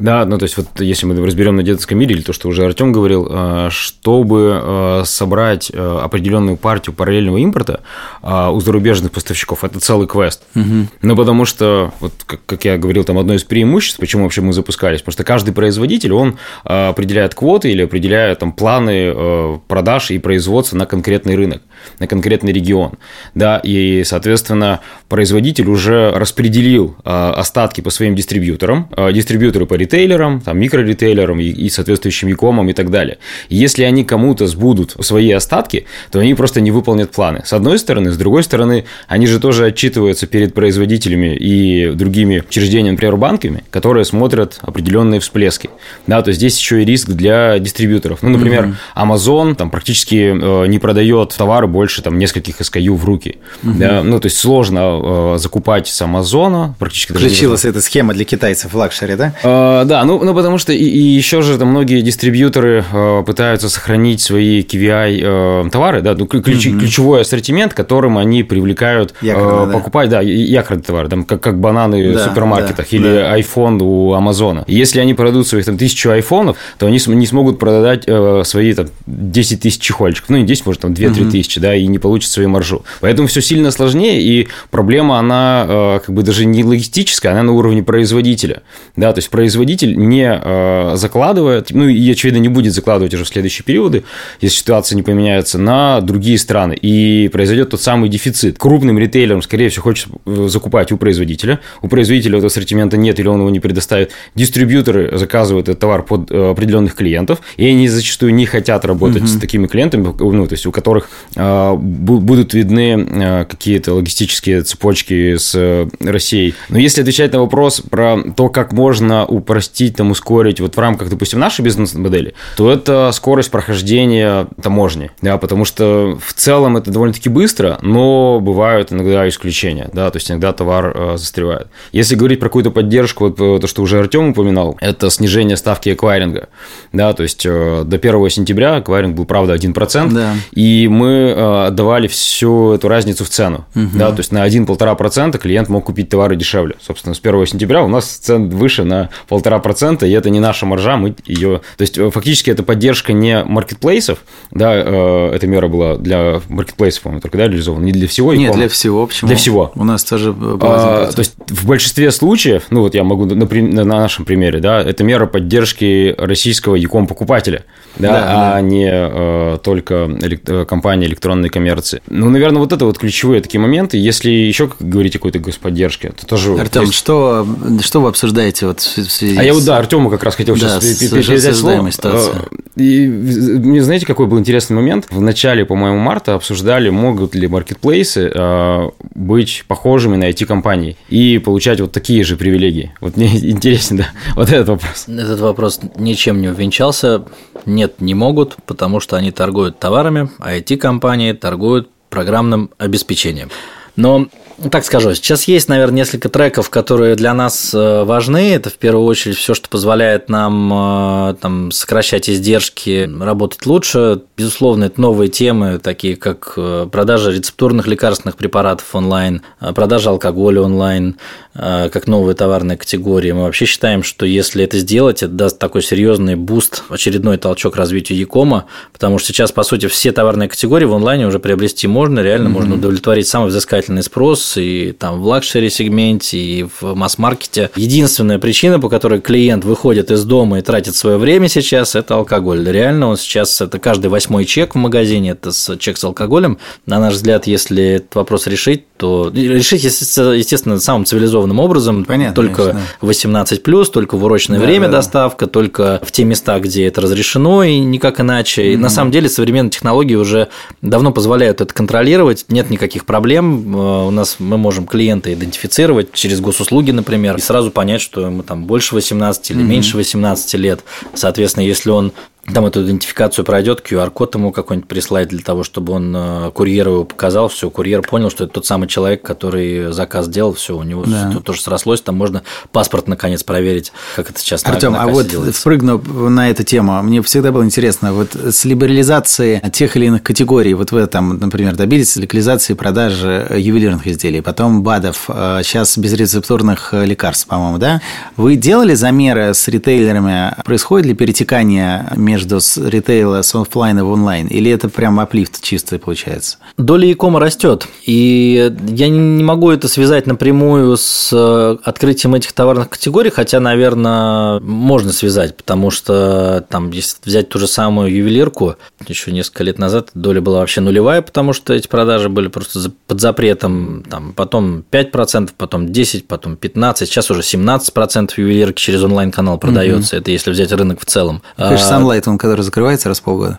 да, ну то есть вот если мы разберем на детском мире, или то, что уже Артем говорил, э, чтобы э, собрать э, определенную партию параллельного импорта у зарубежных поставщиков, это целый квест. Угу. Ну потому что, вот как я говорил, там одно из преимуществ, почему вообще мы запускались, потому что каждый производитель, он определяет квоты или определяет там планы продаж и производства на конкретный рынок, на конкретный регион. Да, и, соответственно, производитель уже распределил остатки по своим дистрибьюторам, дистрибьюторы по ритейлерам, там, микроритейлерам и, и соответствующим якомам и так далее. И если они кому-то сбудут свои остатки, то они просто не выполнят планы. С одной стороны, с другой стороны, они же тоже отчитываются перед производителями и другими учреждениями, например, банками, которые смотрят определенные всплески. Да, то есть здесь еще и риск для дистрибьюторов. Ну, например, Amazon там практически э, не продает товары больше там нескольких SKU в руки. Угу. Да, ну, то есть сложно э, закупать с Амазона практически. Включилась эта схема для китайцев в luxury, да? Э, да, ну, ну потому что и, и еще же там многие дистрибьюторы э, пытаются сохранить свои KVI э, товары, да, ну, ключ, mm-hmm. ключевой ассортимент, которым они привлекают якорный, э, покупать, да, якорные товары, там, как, как бананы да, в супермаркетах да, или да. iPhone у Амазона. Если они продадут своих там тысячу айфонов, то они не смогут продать э, свои там 10 тысяч чехольчиков, ну не 10, может там 2-3 mm-hmm. тысячи, да, и не получат свою маржу. Поэтому все сильно сложнее, и проблема, она э, как бы даже не логистическая, она на уровне производителя, да, то есть производитель производитель не э, закладывает, ну и, очевидно, не будет закладывать уже в следующие периоды, если ситуация не поменяется, на другие страны. И произойдет тот самый дефицит. Крупным ритейлерам, скорее всего, хочется э, закупать у производителя. У производителя этого ассортимента нет или он его не предоставит. Дистрибьюторы заказывают этот товар под э, определенных клиентов, и они зачастую не хотят работать угу. с такими клиентами, ну, то есть у которых будут видны какие-то логистические цепочки с Россией. Но если отвечать на вопрос про то, как можно у упростить, там, ускорить вот в рамках, допустим, нашей бизнес-модели, то это скорость прохождения таможни, да, потому что в целом это довольно-таки быстро, но бывают иногда исключения, да, то есть иногда товар э, застревает. Если говорить про какую-то поддержку, вот э, то, что уже Артем упоминал, это снижение ставки эквайринга, да, то есть э, до 1 сентября эквайринг был, правда, 1%, да. и мы э, отдавали всю эту разницу в цену, угу. да, то есть на 1-1,5% клиент мог купить товары дешевле. Собственно, с 1 сентября у нас цен выше на 1,5 полтора процента, и это не наша маржа, мы ее... То есть, фактически, это поддержка не маркетплейсов, да, эта мера была для маркетплейсов, по-моему, только, да, реализована, не для всего. Нет, для всего, почему? Для всего. У нас тоже а, То есть, в большинстве случаев, ну, вот я могу на, на нашем примере, да, это мера поддержки российского Яком покупателя, да, да а да. не э, только элект... компании электронной коммерции. Ну, наверное, вот это вот ключевые такие моменты. Если еще говорить о какой-то господдержке, то тоже... Артем, есть... что, что вы обсуждаете вот в связи А я вот, да, Артему как раз хотел да, сейчас передать слово. Ситуация. Э, и мне знаете, какой был интересный момент? В начале, по-моему, марта обсуждали, могут ли маркетплейсы э, быть похожими на IT-компании и получать вот такие же привилегии. Вот мне [LAUGHS] интересен, да, вот этот вопрос. Этот вопрос ничем не увенчался. Нет, не могут, потому что они торгуют товарами, а IT-компании торгуют программным обеспечением. Но так скажу, сейчас есть, наверное, несколько треков, которые для нас э, важны. Это в первую очередь все, что позволяет нам э, там, сокращать издержки, работать лучше. Безусловно, это новые темы, такие как э, продажа рецептурных лекарственных препаратов онлайн, продажа алкоголя онлайн, как новые товарные категории. Мы вообще считаем, что если это сделать, это даст такой серьезный буст, очередной толчок развитию e-com а, потому что сейчас, по сути, все товарные категории в онлайне уже приобрести можно, реально mm-hmm. можно удовлетворить самый взыскательный спрос, и там в luxury сегменте, и в масс-маркете. Единственная причина, по которой клиент выходит из дома и тратит свое время сейчас, это алкоголь. Реально он сейчас, это каждый восьмой чек в магазине, это чек с алкоголем. На наш взгляд, если этот вопрос решить, то решить, естественно, самым цивилизованным образом, Понятно, только конечно. 18 только в урочное да, время да, доставка, да. только в те места, где это разрешено, и никак иначе. Mm-hmm. И на самом деле современные технологии уже давно позволяют это контролировать, нет никаких проблем. Э, у нас мы можем клиента идентифицировать через госуслуги, например, и сразу понять, что ему там больше 18 или mm-hmm. меньше 18 лет. Соответственно, если он там эту идентификацию пройдет, QR-код ему какой-нибудь прислать для того, чтобы он э, курьеру его показал, все, курьер понял, что это тот самый человек, который заказ делал, все, у него да. все тоже срослось, там можно паспорт наконец проверить, как это сейчас Артем, на, на а вот делается. впрыгну на эту тему, мне всегда было интересно, вот с либерализацией тех или иных категорий, вот вы там, например, добились легализации продажи ювелирных изделий, потом БАДов, сейчас э, безрецептурных лекарств, по-моему, да? Вы делали замеры с ритейлерами, происходит ли перетекание между с ритейла с офлайна в онлайн? Или это прям аплифт чистый получается? Доля e-кома растет. И я не могу это связать напрямую с э, открытием этих товарных категорий, хотя, наверное, можно связать, потому что там, если взять ту же самую ювелирку, еще несколько лет назад доля была вообще нулевая, потому что эти продажи были просто под запретом, там, потом 5%, потом 10%, потом 15%, сейчас уже 17% ювелирки через онлайн-канал продается, угу. это если взять рынок в целом. Конечно, Sunlight Sunlight, он который закрывается раз в полгода.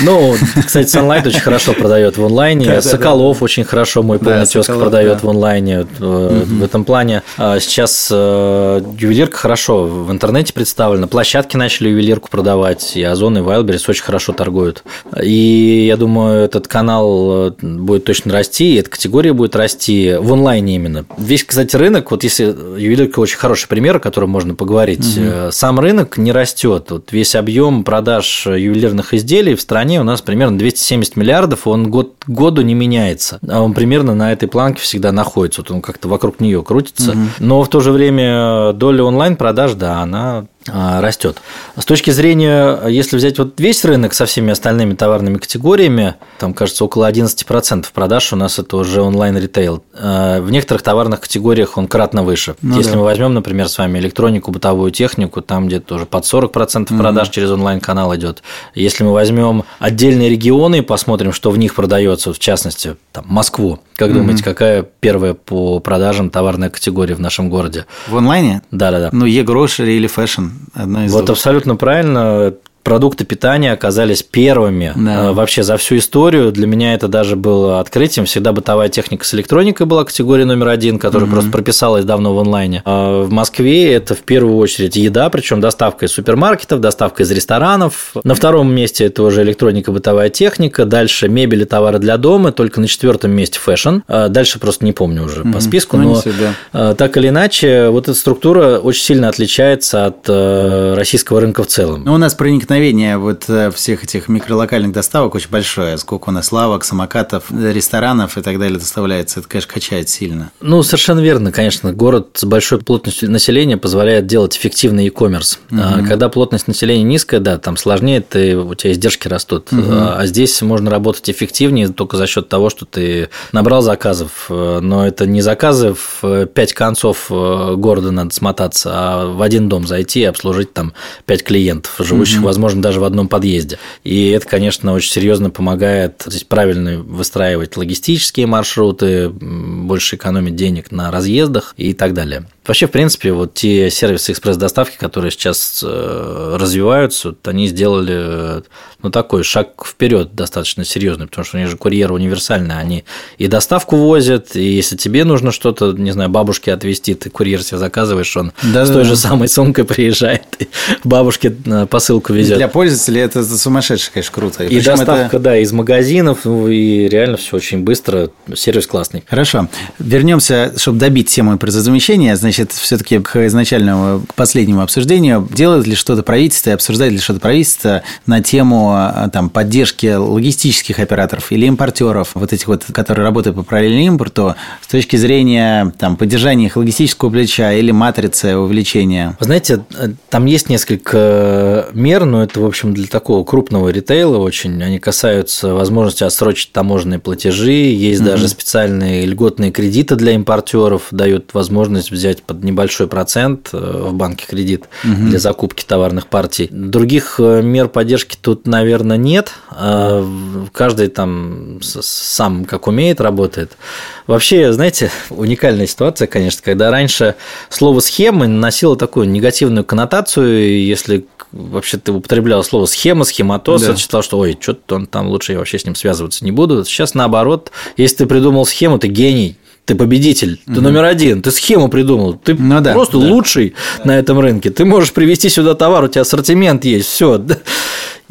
Ну, кстати, Sunlight очень хорошо продает в онлайне. Соколов очень хорошо, мой полный тезка продает в онлайне. Э, в этом плане а сейчас э, ювелирка хорошо в интернете представлена. Площадки начали ювелирку продавать, и Озон, и Wildberries очень хорошо торгуют. И я думаю, этот канал э, будет точно расти, и эта категория будет расти в онлайне именно. Весь, кстати, рынок, вот если ювелирка очень хороший пример, о котором можно поговорить, угу. сам рынок не растет. Вот весь объем продаж ювелирных изделий в стране у нас примерно 270 миллиардов, он год к году не меняется. А он примерно на этой планке всегда находится, вот он как-то вокруг нее крутится. Угу. Но в то же время доля онлайн-продаж, да, она растет. С точки зрения, если взять вот весь рынок со всеми остальными товарными категориями, там, кажется, около 11% продаж у нас это уже онлайн-ритейл. А, в некоторых товарных категориях он кратно выше. Ну, если да. мы возьмем, например, с вами электронику, бытовую технику, там где-то уже под 40% продаж mm через онлайн-канал идет. Если мы возьмем отдельные регионы и посмотрим, что в них продается, в частности, там, Москву, как mm думаете, какая первая по продажам товарная категория в нашем городе? В онлайне? Да-да-да. Ну, e-grocery или fashion? Одна из вот двух. абсолютно правильно продукты питания оказались первыми да. Э, вообще за всю историю. Для меня это даже было открытием. Всегда бытовая техника с электроникой была категория номер один, которая угу. просто прописалась давно в онлайне. А в Москве это в первую очередь еда, причем доставка из супермаркетов, доставка из ресторанов. На втором месте это уже электроника, бытовая техника. Дальше мебель и товары для дома. Только на четвертом месте fashion. А дальше просто не помню уже угу. по списку. Ну, но да. так или иначе, вот эта структура очень сильно отличается от э, российского рынка в целом. Но у нас проникновение соприкосновение вот э, всех этих микролокальных доставок очень большое. Сколько у нас лавок, самокатов, ресторанов и так далее доставляется. Это, конечно, качает сильно. Ну, совершенно верно, конечно. Город с большой плотностью населения позволяет делать эффективный e-commerce. Угу. Когда плотность населения низкая, да, там сложнее, ты, у тебя издержки растут. Угу. А здесь можно работать эффективнее только за счет того, что ты набрал заказов, э, но это не заказы в пять концов э, города надо смотаться, а в один дом зайти и обслужить там пять клиентов, живущих, угу. возможно, даже в одном подъезде. И это, конечно, очень серьезно помогает здесь правильно выстраивать логистические маршруты, больше экономить денег на разъездах и так далее. Вообще, в принципе, вот те сервисы экспресс-доставки, которые сейчас э, развиваются, они сделали ну, такой шаг вперед достаточно серьезный, потому что у них же курьеры универсальные, они и доставку возят, и если тебе нужно что-то, не знаю, бабушке отвезти, ты курьер себе заказываешь, он да, с той да. же самой сумкой приезжает, и бабушке посылку везет. Для пользователя это сумасшедший, конечно, круто. И, и доставка, это... да, из магазинов, ну, и реально все очень быстро, сервис классный. Хорошо. Вернемся, чтобы добить тему импортозамещения, значит, все-таки к изначальному, к последнему обсуждению. Делает ли что-то правительство и обсуждает ли что-то правительство на тему там, поддержки логистических операторов или импортеров, вот этих вот, которые работают по параллельному импорту, с точки зрения там, поддержания их логистического плеча или матрицы увеличения? Вы знаете, там есть несколько мер, но это, в общем, для такого крупного ритейла очень. Они касаются возможности отсрочить таможенные платежи, есть mm-hmm. даже специальные льготные кредиты для импортеров, дают возможность взять под небольшой процент э, в банке кредит mm-hmm. для закупки товарных партий. Других э, мер поддержки тут, наверное, нет. А каждый там сам как умеет работает. Вообще, знаете, [LAUGHS] уникальная ситуация, конечно, когда раньше слово схема носило такую негативную коннотацию, если вообще ты употреблял слово схема, схематоз, да. считал, что ой, что-то он там лучше я вообще с ним связываться не буду. Сейчас наоборот, если ты придумал схему, ты гений, ты победитель, ты угу. номер один, ты схему придумал, ты ну, да, просто да. лучший на этом рынке, ты можешь привести сюда товар, у тебя ассортимент есть, все. [LAUGHS]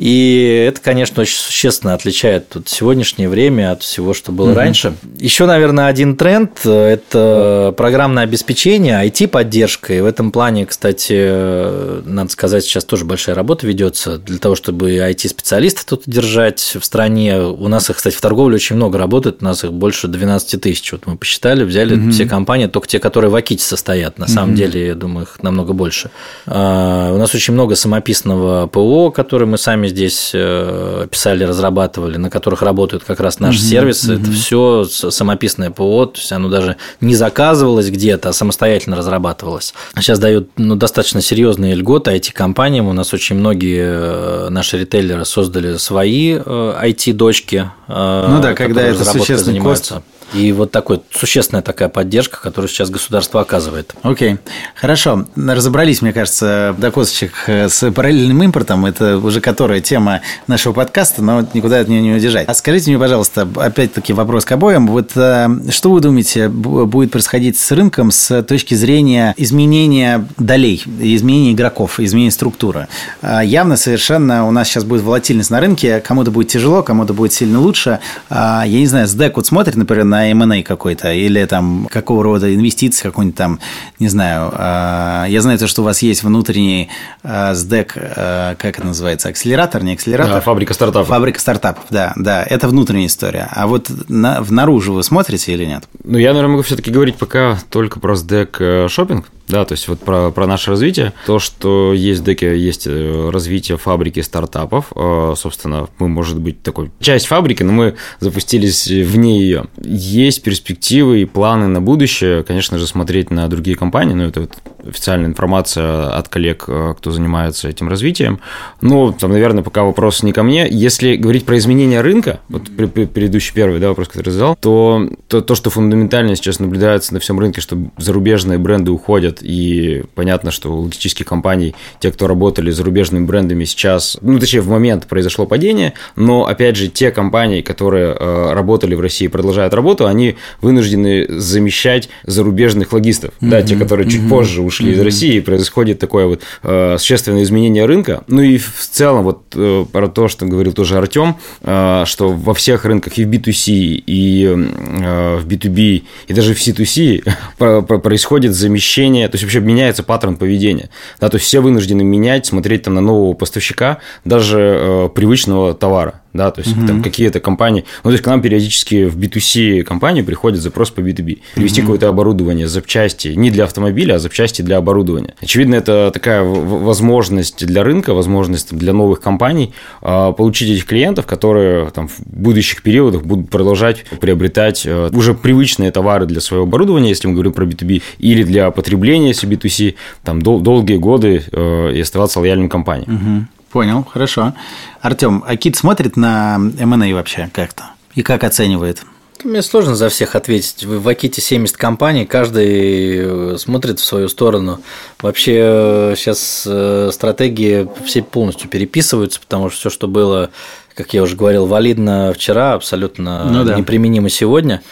И это, конечно, очень существенно отличает тут сегодняшнее время от всего, что было угу. раньше. Еще, наверное, один тренд – это программное обеспечение, IT-поддержка. И в этом плане, кстати, надо сказать, сейчас тоже большая работа ведется для того, чтобы IT-специалисты тут держать в стране. У нас их, кстати, в торговле очень много работает, у нас их больше 12 тысяч. Вот мы посчитали, взяли угу. все компании, только те, которые в Аките состоят. На угу. самом деле, я думаю, их намного больше. А, у нас очень много самописного ПО, которое мы сами здесь э, писали, разрабатывали, на которых работают как раз наши угу, сервисы. Угу. Это все самописное ПО, то есть оно даже не заказывалось где-то, а самостоятельно разрабатывалось. Сейчас дают ну, достаточно серьезные льготы IT-компаниям. У нас очень многие э, наши ритейлеры создали свои IT-дочки. Э, ну да, когда это существенный занимаются. кост и вот такой существенная такая поддержка, которую сейчас государство оказывает. Окей, okay. хорошо. Разобрались, мне кажется, до косточек с параллельным импортом. Это уже которая тема нашего подкаста, но никуда от нее не удержать. А скажите мне, пожалуйста, опять-таки вопрос к обоим. Вот э, что вы думаете будет происходить с рынком с точки зрения изменения долей, изменения игроков, изменения структуры? А, явно совершенно у нас сейчас будет волатильность на рынке. Кому-то будет тяжело, кому-то будет сильно лучше. Я не знаю, СДЭК вот смотрит, например, на на M&A какой-то, или там какого рода инвестиции, какой-нибудь там, не знаю, а, я знаю то, что у вас есть внутренний а, СДЭК, а, как это называется, акселератор, не акселератор? Да, фабрика стартапов. Фабрика стартапов, да, да, это внутренняя история. А вот на, внаружи вы смотрите или нет? Ну, я, наверное, могу все-таки говорить пока только про СДЭК э, шопинг, да, то есть вот про, про наше развитие. То, что есть в деке, есть э, развитие фабрики стартапов. Э, собственно, мы, может быть, такой часть фабрики, но мы запустились вне ее. Есть перспективы и планы на будущее, конечно же, смотреть на другие компании, но это вот официальная информация от коллег, э, кто занимается этим развитием. Ну, там, наверное, пока вопрос не ко мне. Если говорить про изменение рынка, вот предыдущий первый да, вопрос, который задал, то, то то, что фундаментально сейчас наблюдается на всем рынке, что зарубежные бренды уходят и понятно, что у логистических компаний, те, кто работали с зарубежными брендами сейчас, ну, точнее, в момент произошло падение, но, опять же, те компании, которые э, работали в России и продолжают работу, они вынуждены замещать зарубежных логистов, mm-hmm. да, те, которые чуть mm-hmm. позже ушли mm-hmm. из России, и происходит такое вот э, существенное изменение рынка, ну и в целом вот э, про то, что говорил тоже Артем, э, что во всех рынках и в B2C, и э, в B2B, и даже в C2C [LAUGHS] происходит замещение потребление, то есть вообще меняется паттерн поведения. Да, то есть все вынуждены менять, смотреть там на нового поставщика, даже э, привычного товара да, то есть угу. там какие-то компании, ну, то есть к нам периодически в B2C компании приходит запрос по B2B, привести угу. какое-то оборудование, запчасти, не для автомобиля, а запчасти для оборудования. Очевидно, это такая возможность для рынка, возможность для новых компаний а, получить этих клиентов, которые там в будущих периодах будут продолжать приобретать э, уже привычные товары для своего оборудования, если мы говорим про B2B, или для потребления, если B2C, там дол- долгие годы э, и оставаться лояльным компаниям. Угу. Понял, хорошо. Артем, а Кит смотрит на M&A вообще как-то? И как оценивает? Мне сложно за всех ответить. В Аките 70 компаний, каждый э, смотрит в свою сторону. Вообще сейчас э, стратегии все полностью переписываются, потому что все, что было, как я уже говорил, валидно вчера, абсолютно ну, да. неприменимо сегодня.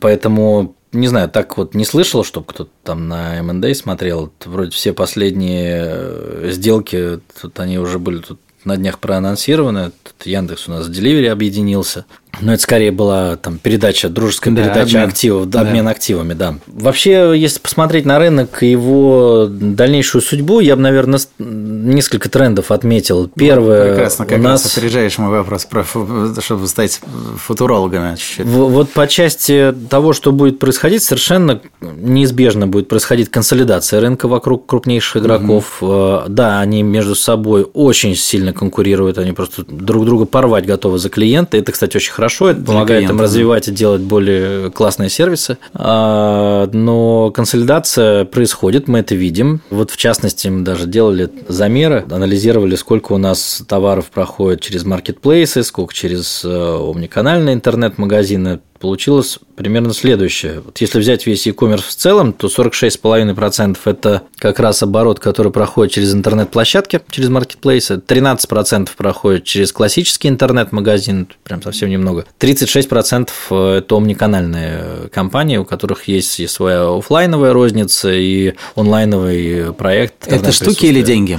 Поэтому не знаю, так вот не слышал, чтобы кто-то там на M&A смотрел. Вроде все последние э, сделки, тут они уже были тут на днях проанонсированы. Тут Яндекс у нас с Delivery объединился. Но это скорее была там передача, дружеская да, передача обмен. активов, да, обмен активами, да. Вообще, если посмотреть на рынок и его дальнейшую судьбу, я бы, наверное, несколько трендов отметил. Первое, вот прекрасно, как у нас раз опережаешь мой вопрос про, чтобы стать футурологами чуть-чуть. Вот по части того, что будет происходить, совершенно неизбежно будет происходить консолидация рынка вокруг крупнейших игроков. Угу. Да, они между собой очень сильно конкурируют, они просто друг друга порвать готовы за клиента. Это, кстати, очень хорошо, это помогает им развивать и делать более классные сервисы. А, но консолидация происходит, мы это видим. Вот в частности, мы даже делали замеры, анализировали, сколько у нас товаров проходит через маркетплейсы, сколько через э, омниканальные интернет-магазины получилось примерно следующее. Вот если взять весь e-commerce в целом, то 46,5% это как раз оборот, который проходит через интернет-площадки, через маркетплейсы, 13% проходит через классический интернет-магазин, прям совсем немного, 36% это омниканальные компании, у которых есть и своя офлайновая розница, и онлайновый проект. Это штуки или деньги?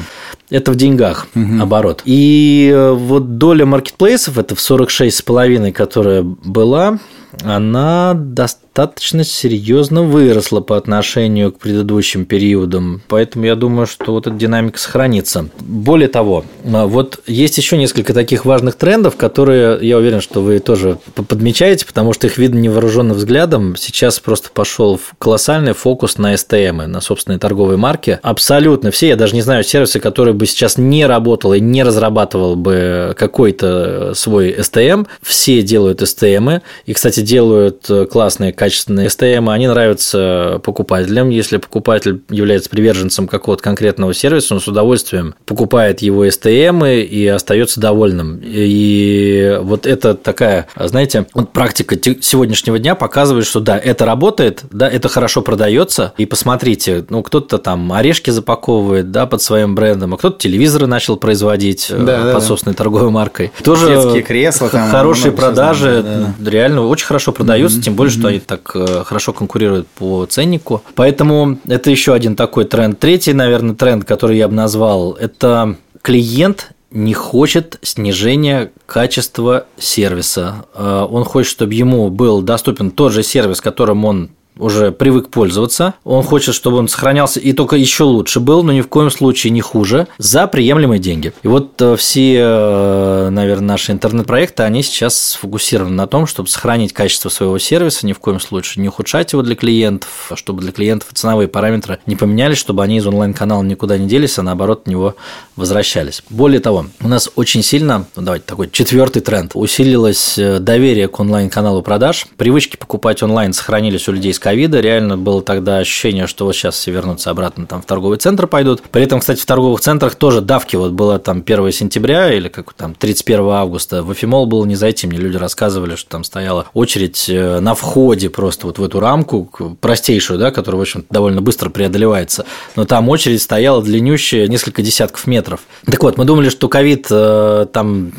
Это в деньгах угу. оборот. И вот доля маркетплейсов, это в 46,5, которая была, она достаточно серьезно выросла по отношению к предыдущим периодам, поэтому я думаю, что вот эта динамика сохранится. Более того, вот есть еще несколько таких важных трендов, которые, я уверен, что вы тоже подмечаете, потому что их видно невооруженным взглядом. Сейчас просто пошел колоссальный фокус на STM, на собственной торговой марке. Абсолютно все, я даже не знаю сервисы, которые бы сейчас не работал и не разрабатывал бы какой-то свой STM, все делают STM. И, кстати, кстати, делают э, классные, качественные STM, они нравятся покупателям. Если покупатель является приверженцем какого-то конкретного сервиса, он с удовольствием покупает его STM и остается довольным. И вот это такая, знаете, вот практика сегодняшнего дня показывает, что да, это работает, да, это хорошо продается. И посмотрите, ну, кто-то там орешки запаковывает, да, под своим брендом, а кто-то телевизоры начал производить э, да, под да, собственной да. торговой маркой. Тоже кресла, там, хорошие продажи, да. реально очень хорошо продаются, mm-hmm. тем более, что они так э, хорошо конкурируют по ценнику. Поэтому это еще один такой тренд. Третий, наверное, тренд, который я бы назвал, это клиент не хочет снижения качества сервиса. Э, он хочет, чтобы ему был доступен тот же сервис, которым он уже привык пользоваться. Он хочет, чтобы он сохранялся и только еще лучше был, но ни в коем случае не хуже, за приемлемые деньги. И вот э, все, э, наверное, наши интернет-проекты, они сейчас сфокусированы на том, чтобы сохранить качество своего сервиса, ни в коем случае не ухудшать его для клиентов, чтобы для клиентов ценовые параметры не поменялись, чтобы они из онлайн-канала никуда не делись, а наоборот от него возвращались. Более того, у нас очень сильно, ну, давайте такой четвертый тренд, усилилось э, доверие к онлайн-каналу продаж. Привычки покупать онлайн сохранились у людей с ковида. Реально было тогда ощущение, что вот сейчас все вернутся обратно там в торговый центр пойдут. При этом, кстати, в торговых центрах тоже давки. Вот было там 1 сентября или как там 31 августа. В Эфимол было не зайти. Мне люди рассказывали, что там стояла очередь э, на входе просто вот в эту рамку, простейшую, да, которая, в общем довольно быстро преодолевается. Но там очередь стояла длиннющая, несколько десятков метров. Так вот, мы думали, что ковид э, там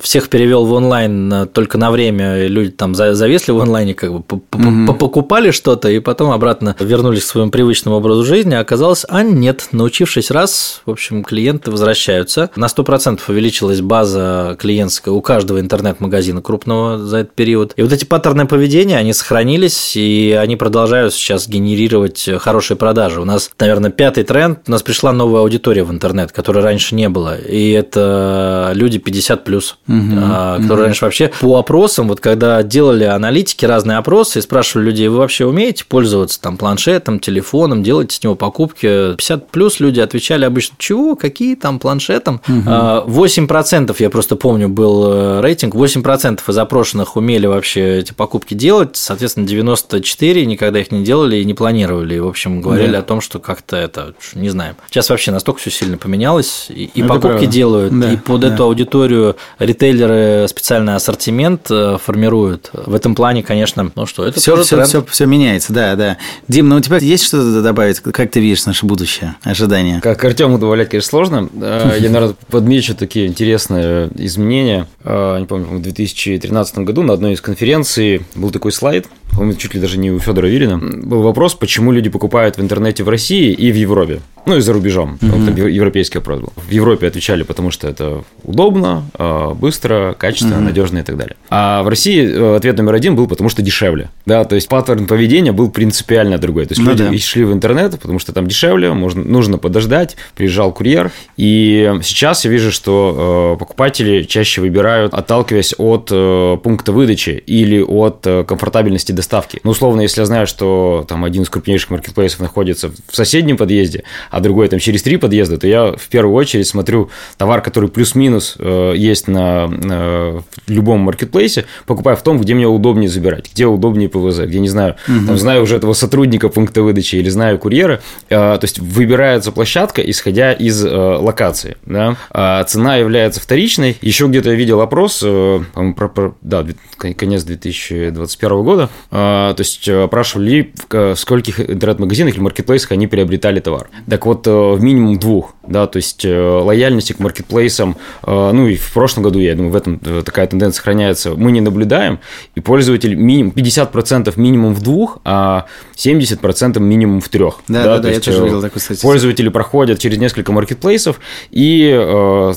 всех перевел в онлайн только на время, люди там завесли в онлайне, как бы покупали что что-то, и потом обратно вернулись к своему привычному образу жизни, а оказалось, а нет, научившись раз, в общем, клиенты возвращаются. На 100% увеличилась база клиентская у каждого интернет-магазина крупного за этот период. И вот эти паттерны поведения, они сохранились, и они продолжают сейчас генерировать хорошие продажи. У нас, наверное, пятый тренд, у нас пришла новая аудитория в интернет, которой раньше не было, и это люди 50 плюс, угу, которые угу. раньше вообще по опросам, вот когда делали аналитики разные опросы и спрашивали людей, вы вообще умеете пользоваться там планшетом, телефоном, делаете с него покупки? 50 плюс люди отвечали обычно, чего, какие там планшетом? Угу. 8% я просто помню был э, рейтинг, 8% из опрошенных умели вообще эти покупки делать, соответственно, 94 никогда их не делали и не планировали. И, в общем, говорили да. о том, что как-то это, не знаю. Сейчас вообще настолько все сильно поменялось, и, и покупки правда. делают, да, и под да. эту аудиторию ритейлеры специальный ассортимент э, формируют. В этом плане, конечно, ну что, это все, все, все, все меняется, да, да. Дим, ну у тебя есть что-то добавить? Как ты видишь наше будущее, ожидания? Как Артему добавлять, конечно, сложно. [LAUGHS] Я, наверное, подмечу такие интересные изменения. А, не помню, в 2013 году на одной из конференций был такой слайд, по-моему, чуть ли даже не у Федора Вирина, был вопрос, почему люди покупают в интернете в России и в Европе. Ну и за рубежом. Mm-hmm. Там европейский вопрос был. В Европе отвечали, потому что это удобно, а, быстро, качественно, mm-hmm. надежно и так далее. А в России э, ответ номер один был, потому что дешевле. Да, то есть паттерн поведения был принципиально другой. То есть ну, люди да. шли в интернет, потому что там дешевле, можно, нужно подождать, приезжал курьер. И сейчас я вижу, что э, покупатели чаще выбирают, отталкиваясь от э, пункта выдачи или от комфортабельности доставки. Ну, условно, если я знаю, что там один из крупнейших маркетплейсов находится в соседнем подъезде, а другой там через три подъезда, то я в первую очередь смотрю товар, который плюс-минус э, есть на э, любом маркетплейсе, покупаю в том, где мне удобнее забирать, где удобнее ПВЗ, где не знаю, угу. там знаю уже этого сотрудника пункта выдачи или знаю курьера, э, то есть выбирается площадка, исходя из э, локации, да, а цена является вторичной. Еще где-то я видел опрос, э, про, про, да, конец 2021 года, э, то есть опрашивали, в скольких интернет-магазинах или маркетплейсах они приобретали товар. Так так вот, э, в минимум двух, да, то есть э, лояльности к маркетплейсам, э, ну и в прошлом году, я думаю, в этом такая тенденция сохраняется, мы не наблюдаем, и пользователь минимум 50% минимум в двух, а 70% минимум в трех. Да, да, да, да я тоже видел такую статистику. Пользователи проходят через несколько маркетплейсов и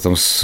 там, с,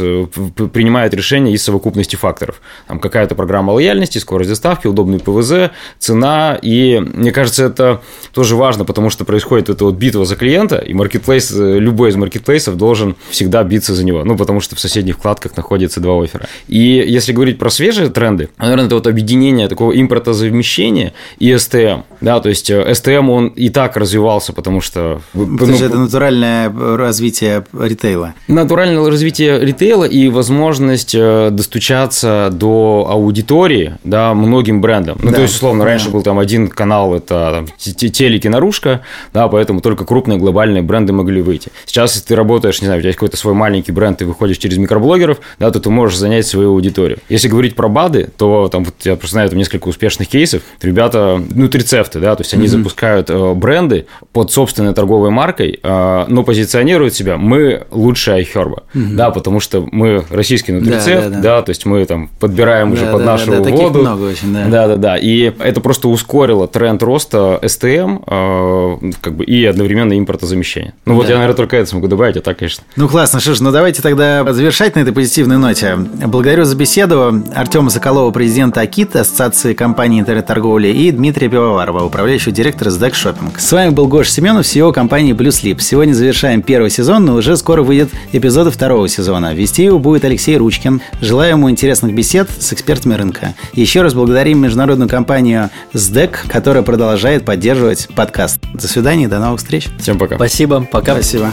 принимают решение из совокупности факторов. Там какая-то программа лояльности, скорость доставки, удобный ПВЗ, цена, и мне кажется, это тоже важно, потому что происходит эта вот битва за клиента, и маркетплейс маркетплейс, э, любой из маркетплейсов должен всегда биться за него, ну, потому что в соседних вкладках находятся два оффера. И если говорить про свежие тренды, наверное, это вот объединение такого импортозавмещения и STM, да, то есть STM, э, он и так развивался, потому что... Потому ну, что это натуральное развитие ритейла. Натуральное развитие ритейла и возможность э, достучаться до аудитории, да, многим брендам. Ну, да, то есть, условно, да. раньше был там один канал, это там, телеки наружка, да, поэтому только крупные глобальные бренды бренды могли выйти. Сейчас, если ты работаешь, не знаю, у тебя есть какой-то свой маленький бренд, ты выходишь через микроблогеров, да, то ты можешь занять свою аудиторию. Если говорить про БАДы, то там вот я просто знаю там несколько успешных кейсов. Ребята, ну, трицефты, да, то есть они mm-hmm. запускают э, бренды под собственной торговой маркой, э, но позиционируют себя мы лучшая iHerb, mm-hmm. да, потому что мы российский нутрицепт, да, да, да. да, то есть мы там подбираем да, уже под да, нашу да, воду. много очень, да. Да, да, да. И это просто ускорило тренд роста STM, э, как бы и одновременно импортозамещения. Ну, вот да. я, наверное, только это смогу добавить, а так, конечно. Ну, классно. Что ж, ну давайте тогда завершать на этой позитивной ноте. Благодарю за беседу Артема Соколова, президента АКИТ, Ассоциации компаний интернет-торговли, и Дмитрия Пивоварова, управляющего директора SDAC Shopping. С вами был Гош Семенов, CEO компании Blue Sleep. Сегодня завершаем первый сезон, но уже скоро выйдет эпизоды второго сезона. Вести его будет Алексей Ручкин. Желаю ему интересных бесед с экспертами рынка. Еще раз благодарим международную компанию SDEC, которая продолжает поддерживать подкаст. До свидания, до новых встреч. Всем пока. Спасибо. Пока. Спасибо.